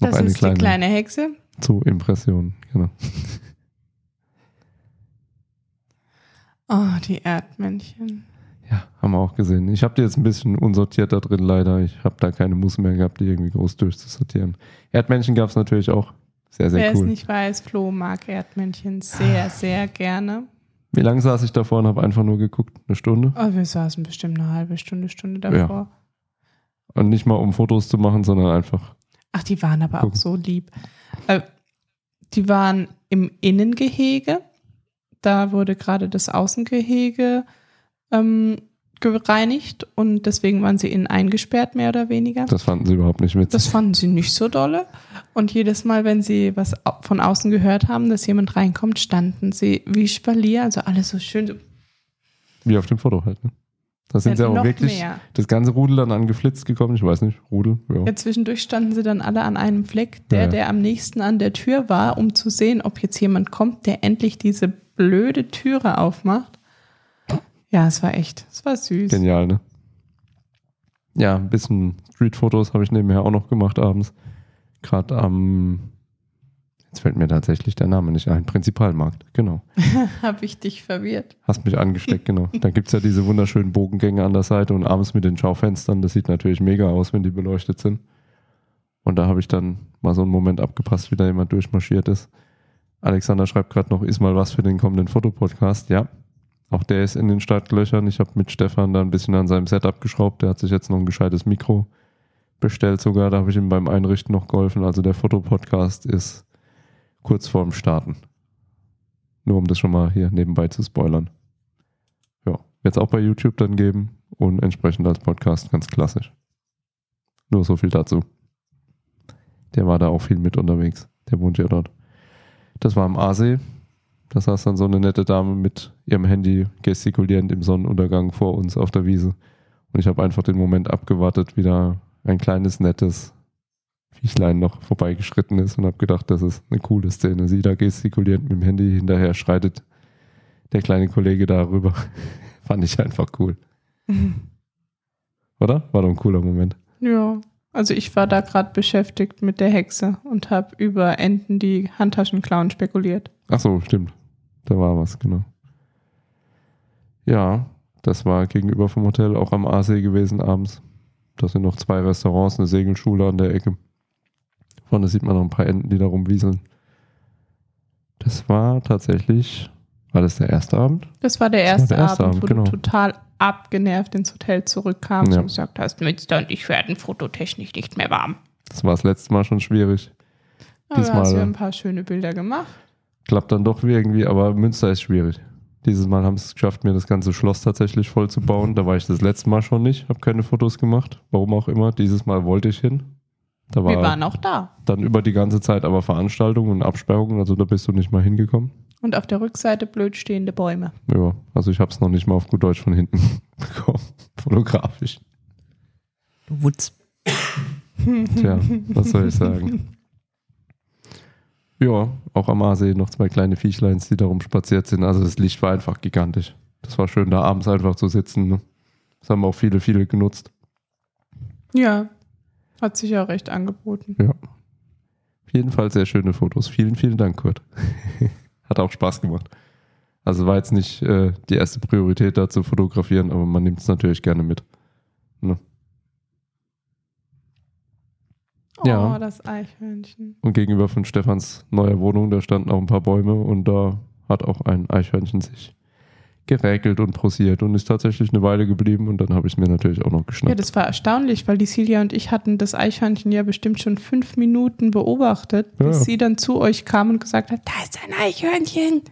Noch Das eine ist kleine, die kleine Hexe. zu Impression, genau. Oh, die Erdmännchen. Ja, haben wir auch gesehen. Ich habe die jetzt ein bisschen unsortiert da drin, leider. Ich habe da keine Muße mehr gehabt, die irgendwie groß durchzusortieren. Erdmännchen gab es natürlich auch. Sehr, sehr Wer es cool. nicht weiß, Flo mag Erdmännchen sehr, sehr gerne. Wie lange saß ich davor und habe einfach nur geguckt? Eine Stunde? Oh, wir saßen bestimmt eine halbe Stunde, Stunde davor. Und nicht mal um Fotos zu machen, sondern einfach. Ach, die waren aber Gucken. auch so lieb. Äh, die waren im Innengehege. Da wurde gerade das Außengehege ähm, gereinigt und deswegen waren sie innen eingesperrt, mehr oder weniger. Das fanden sie überhaupt nicht witzig. Das fanden sie nicht so dolle. Und jedes Mal, wenn sie was von außen gehört haben, dass jemand reinkommt, standen sie wie Spalier, also alles so schön. Wie auf dem Foto halt. Ne? Da sind Ja, sie auch wirklich mehr. das ganze Rudel dann angeflitzt gekommen. Ich weiß nicht, Rudel. Ja. ja, zwischendurch standen sie dann alle an einem Fleck, der, Ja. der am nächsten an der Tür war, um zu sehen, ob jetzt jemand kommt, der endlich diese blöde Türe aufmacht. Ja, es war echt, es war süß. Genial, ne? Ja, ein bisschen Street-Fotos habe ich nebenher auch noch gemacht abends. Gerade am, jetzt fällt mir tatsächlich der Name nicht ein, Prinzipalmarkt, genau. Habe ich dich verwirrt. Hast mich angesteckt, genau. Da gibt es ja diese wunderschönen Bogengänge an der Seite und abends mit den Schaufenstern. Das sieht natürlich mega aus, wenn die beleuchtet sind. Und da habe ich dann mal so einen Moment abgepasst, wie da jemand durchmarschiert ist. Alexander schreibt gerade noch, ist mal was für den kommenden Fotopodcast. Ja, auch der ist in den Startlöchern. Ich habe mit Stefan da ein bisschen an seinem Setup geschraubt. Der hat sich jetzt noch ein gescheites Mikro bestellt sogar. Da habe ich ihm beim Einrichten noch geholfen. Also der Fotopodcast ist kurz vorm Starten. Nur um das schon mal hier nebenbei zu spoilern. Ja, es auch bei YouTube dann geben und entsprechend als Podcast ganz klassisch. Nur so viel dazu. Der war da auch viel mit unterwegs. Der wohnt ja dort. Das war am Aasee. Da saß dann so eine nette Dame mit ihrem Handy gestikulierend im Sonnenuntergang vor uns auf der Wiese. Und ich habe einfach den Moment abgewartet, wie da ein kleines, nettes Viechlein noch vorbeigeschritten ist und habe gedacht, das ist eine coole Szene. Sie da gestikulierend mit dem Handy hinterher schreitet der kleine Kollege darüber. Fand ich einfach cool. Oder? War doch ein cooler Moment. Ja, also ich war da gerade beschäftigt mit der Hexe und habe über Enten, die Handtaschen klauen, spekuliert. Ach so, stimmt. Da war was, genau. Ja, das war gegenüber vom Hotel auch am Aasee gewesen abends. Da sind noch zwei Restaurants, eine Segelschule an der Ecke. Vorne sieht man noch ein paar Enten, die da rumwieseln. Das war tatsächlich, war das der erste Abend? Das war der Das war erste, der erste Abend, Abend, wo genau. du total abgenervt ins Hotel zurückkamst Ja. und gesagt hast, Münster und ich werden fototechnisch nicht mehr warm. Das war das letzte Mal schon schwierig. Aber du hast Diesmal- ja ein paar schöne Bilder gemacht. Klappt dann doch irgendwie, aber Münster ist schwierig. Dieses Mal haben sie es geschafft, mir das ganze Schloss tatsächlich voll zu bauen. Da war ich das letzte Mal schon nicht, habe keine Fotos gemacht. Warum auch immer. Dieses Mal wollte ich hin. Da war Wir waren auch da. dann über die ganze Zeit aber Veranstaltungen und Absperrungen, also da bist du nicht mal hingekommen. Und auf der Rückseite blöd stehende Bäume. Ja, also ich habe es noch nicht mal auf gut Deutsch von hinten bekommen, fotografisch. Du Wutz. Tja, was soll ich sagen? Ja, auch am Aasee noch zwei kleine Viechleins, die darum spaziert sind. Also das Licht war einfach gigantisch. Das war schön, da abends einfach zu sitzen. Ne? Das haben auch viele, viele genutzt. Ja, hat sich auch recht angeboten. Ja. Auf jeden Fall sehr schöne Fotos. Vielen, vielen Dank, Kurt. Hat auch Spaß gemacht. Also war jetzt nicht äh, die erste Priorität da zu fotografieren, aber man nimmt es natürlich gerne mit. Ne? Oh, Ja. das Eichhörnchen. Und gegenüber von Stefans neuer Wohnung, da standen auch ein paar Bäume und da hat auch ein Eichhörnchen sich geräkelt und posiert und ist tatsächlich eine Weile geblieben und dann habe ich es mir natürlich auch noch Ja, geschnappt. das war erstaunlich, weil die Silja und ich hatten das Eichhörnchen ja bestimmt schon fünf Minuten beobachtet, bis Ja. sie dann zu euch kam und gesagt hat, da ist ein Eichhörnchen.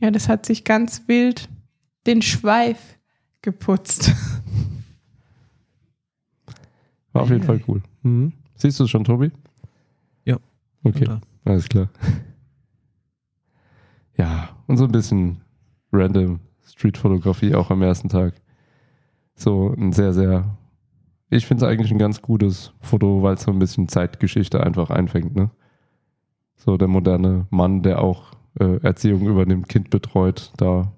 Ja, das hat sich ganz wild den Schweif geputzt. War auf jeden Fall cool. Mhm. Siehst du es schon, Tobi? Ja. Okay. Alles klar. Ja, und so ein bisschen random Streetfotografie auch am ersten Tag. So ein sehr, sehr, ich finde es eigentlich ein ganz gutes Foto, weil es so ein bisschen Zeitgeschichte einfach einfängt, ne? So der moderne Mann, der auch äh, Erziehung übernimmt, Kind betreut, da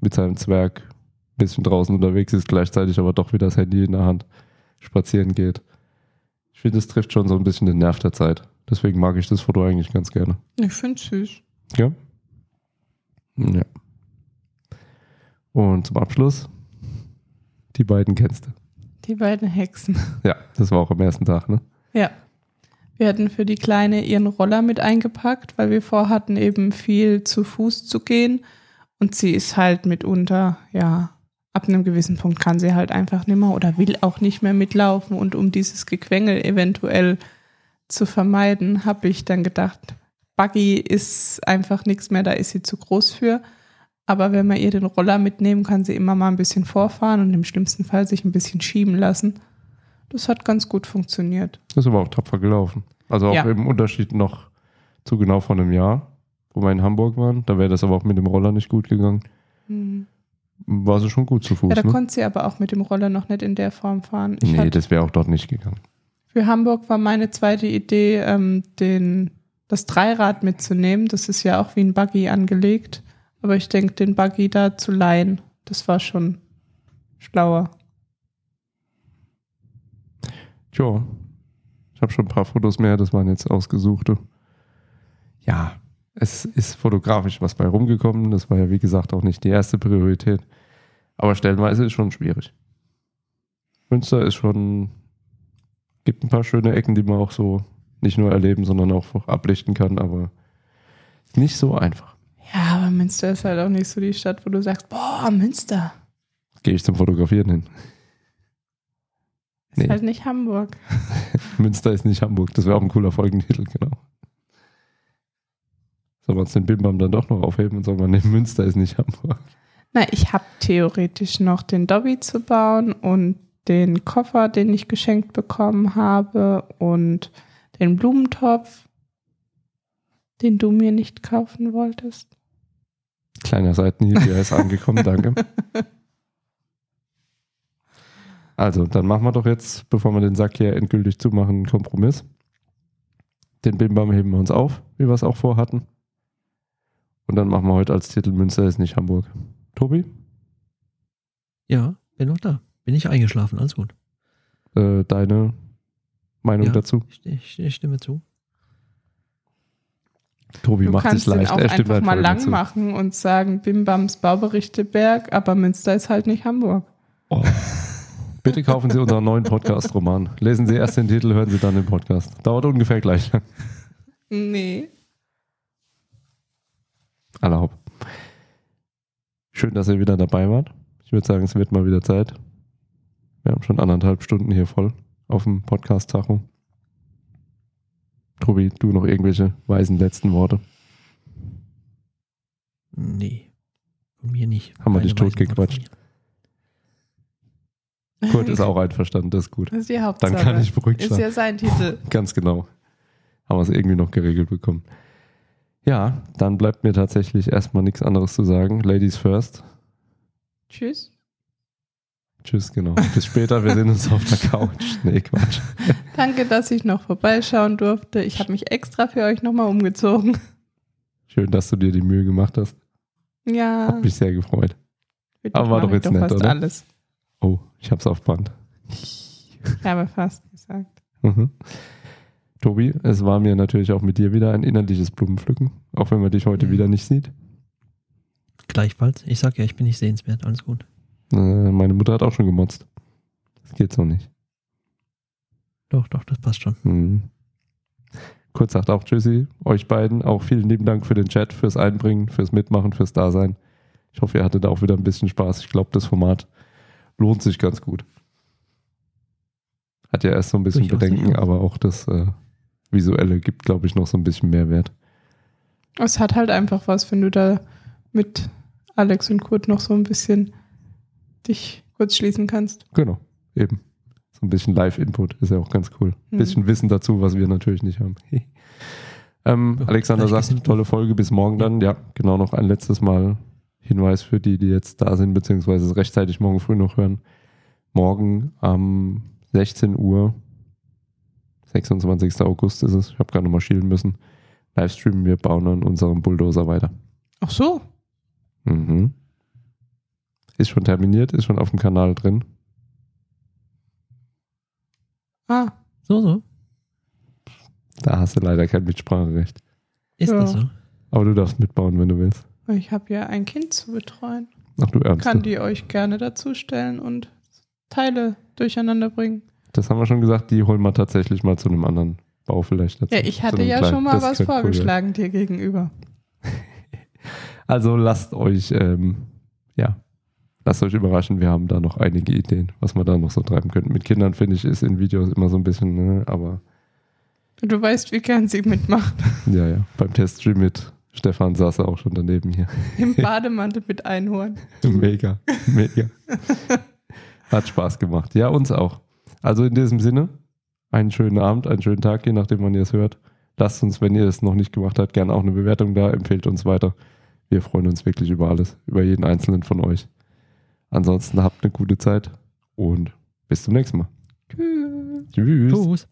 mit seinem Zwerg ein bisschen draußen unterwegs ist, gleichzeitig aber doch wieder das Handy in der Hand spazieren geht. Ich finde, es trifft schon so ein bisschen den Nerv der Zeit. Deswegen mag ich das Foto eigentlich ganz gerne. Ich finde süß. Ja. Ja. Und zum Abschluss, die beiden kennst du. Die beiden Hexen. Ja, das war auch am ersten Tag, ne? Ja. Wir hatten für die Kleine ihren Roller mit eingepackt, weil wir vorhatten, eben viel zu Fuß zu gehen. Und sie ist halt mitunter, ja, ab einem gewissen Punkt kann sie halt einfach nimmer oder will auch nicht mehr mitlaufen. Und um dieses Gequengel eventuell zu vermeiden, habe ich dann gedacht, Buggy ist einfach nichts mehr, da ist sie zu groß für. Aber wenn man ihr den Roller mitnehmen, kann sie immer mal ein bisschen vorfahren und im schlimmsten Fall sich ein bisschen schieben lassen. Das hat ganz gut funktioniert. Das ist aber auch tapfer gelaufen. Also auch Ja. im Unterschied noch zu genau vor einem Jahr, wo wir in Hamburg waren. Da wäre das aber auch mit dem Roller nicht gut gegangen. War sie schon gut zu Fuß. Ja, da ne? konnte sie aber auch mit dem Roller noch nicht in der Form fahren. Ich Nee, das wäre auch dort nicht gegangen. Für Hamburg war meine zweite Idee, ähm, den, das Dreirad mitzunehmen. Das ist ja auch wie ein Buggy angelegt. Aber ich denke, den Buggy da zu leihen, das war schon schlauer. Tja, ich habe schon ein paar Fotos mehr, das waren jetzt ausgesuchte. Ja, es ist fotografisch was bei rumgekommen. Das war ja, wie gesagt, auch nicht die erste Priorität. Aber stellenweise ist schon schwierig. Münster ist schon, gibt ein paar schöne Ecken, die man auch so nicht nur erleben, sondern auch ablichten kann, aber nicht so einfach. Aber Münster ist halt auch nicht so die Stadt, wo du sagst, boah, Münster. Gehe ich zum Fotografieren hin. Ist Nee. halt nicht Hamburg. Münster ist nicht Hamburg. Das wäre auch ein cooler Folgentitel, genau. Sollen wir uns den Bimbam dann doch noch aufheben und sagen wir, nee, Münster ist nicht Hamburg. Na, ich habe theoretisch noch den Dobby zu bauen und den Koffer, den ich geschenkt bekommen habe und den Blumentopf, den du mir nicht kaufen wolltest. Kleiner Seitenhieb, der ist angekommen, danke. Also, dann machen wir doch jetzt, bevor wir den Sack hier endgültig zumachen, einen Kompromiss. Den Bimbam heben wir uns auf, wie wir es auch vorhatten. Und dann machen wir heute als Titel Münster ist nicht Hamburg. Tobi, Ja, bin noch da. Bin ich eingeschlafen, alles gut. äh, deine Meinung Ja. dazu? Ich, ich, ich stimme zu. Tobi Du macht kannst es leicht. auch Er stimmt einfach mal voll lang dazu. machen und sagen, Bimbams Bauberichte-Berg, aber Münster ist halt nicht Hamburg. Oh. Bitte kaufen Sie unseren neuen Podcast-Roman. Lesen Sie erst den Titel, hören Sie dann den Podcast. Dauert ungefähr gleich lang. Nee. Erlaubt. Schön, dass ihr wieder dabei wart. Ich würde sagen, es wird mal wieder Zeit. Wir haben schon anderthalb Stunden hier voll auf dem Podcast-Tacho. Tobi, du noch irgendwelche weisen letzten Worte? Nee. Von mir nicht. Haben wir dich totgequatscht. Kurt ist auch einverstanden, das ist gut. Das ist die Hauptsache. Dann kann ich beruhigt Ist schlafen. ja sein Titel. Ganz genau. Haben wir es irgendwie noch geregelt bekommen. Ja, dann bleibt mir tatsächlich erstmal nichts anderes zu sagen. Ladies first. Tschüss. Tschüss, genau. Bis später, wir sehen uns auf der Couch. Nee, Quatsch. Danke, dass ich noch vorbeischauen durfte. Ich habe mich extra für euch nochmal umgezogen. Schön, dass du dir die Mühe gemacht hast. Ja. Hat mich sehr gefreut. für aber war doch jetzt nett, fast oder? alles. Oh, ich hab's auf Band. Ich habe fast gesagt. Mhm. Tobi, es war mir natürlich auch mit dir wieder ein innerliches Blumenpflücken, auch wenn man dich heute Mhm. wieder nicht sieht. Gleichfalls. Ich sag ja, ich bin nicht sehenswert. Alles gut. Äh, meine Mutter hat auch schon gemotzt. Das geht so nicht. Doch, doch, das passt schon. Mhm. Kurz sagt auch Tschüssi, euch beiden. Auch vielen lieben Dank für den Chat, fürs Einbringen, fürs Mitmachen, fürs Dasein. Ich hoffe, ihr hattet auch wieder ein bisschen Spaß. Ich glaube, das Format lohnt sich ganz gut. Hat ja erst so ein bisschen Durchaus, Bedenken, aber auch das äh, Visuelle gibt, glaube ich, noch so ein bisschen Mehrwert. Es hat halt einfach was, wenn du da mit Alex und Kurt noch so ein bisschen dich kurz schließen kannst. Genau, eben. So ein bisschen Live-Input ist ja auch ganz cool. Ein Mhm. bisschen Wissen dazu, was wir natürlich nicht haben. ähm, Alexander sagt, tolle Folge, bis morgen dann. Ja, genau noch ein letztes Mal Hinweis für die, die jetzt da sind, beziehungsweise es rechtzeitig morgen früh noch hören. Morgen am 16 Uhr, 26. August ist es, ich habe gerade nochmal schielen müssen, Livestreamen wir bauen an unserem Bulldozer weiter. Ach so. Mhm. Ist schon terminiert, ist schon auf dem Kanal drin. Ah, So, so. Da hast du leider kein Mitspracherecht. Ist Ja. das so? Aber du darfst mitbauen, wenn du willst. ich habe ja ein Kind zu betreuen. Ach du Ernst. Kann die euch gerne dazustellen und Teile durcheinander bringen. Das haben wir schon gesagt, die holen wir tatsächlich mal zu einem anderen Bau vielleicht dazu. Ja, ich hatte ja kleinen- schon mal was cool vorgeschlagen dir gegenüber. Also lasst euch, ähm, ja, lasst euch überraschen. Wir haben da noch einige Ideen, was wir da noch so treiben könnten. Mit Kindern finde ich, ist in Videos immer so ein bisschen, ne, aber Du weißt, wie gern sie mitmacht. ja, ja, beim Teststream mit Stefan saß auch schon daneben hier. Im Bademantel mit Einhorn. mega, mega. Hat Spaß gemacht. Ja, uns auch. Also in diesem Sinne, einen schönen Abend, einen schönen Tag, je nachdem, wann ihr es hört. Lasst uns, wenn ihr es noch nicht gemacht habt, gerne auch eine Bewertung da, empfehlt uns weiter. Wir freuen uns wirklich über alles, über jeden einzelnen von euch. Ansonsten habt eine gute Zeit und bis zum nächsten Mal. Tschüss. Tschüss.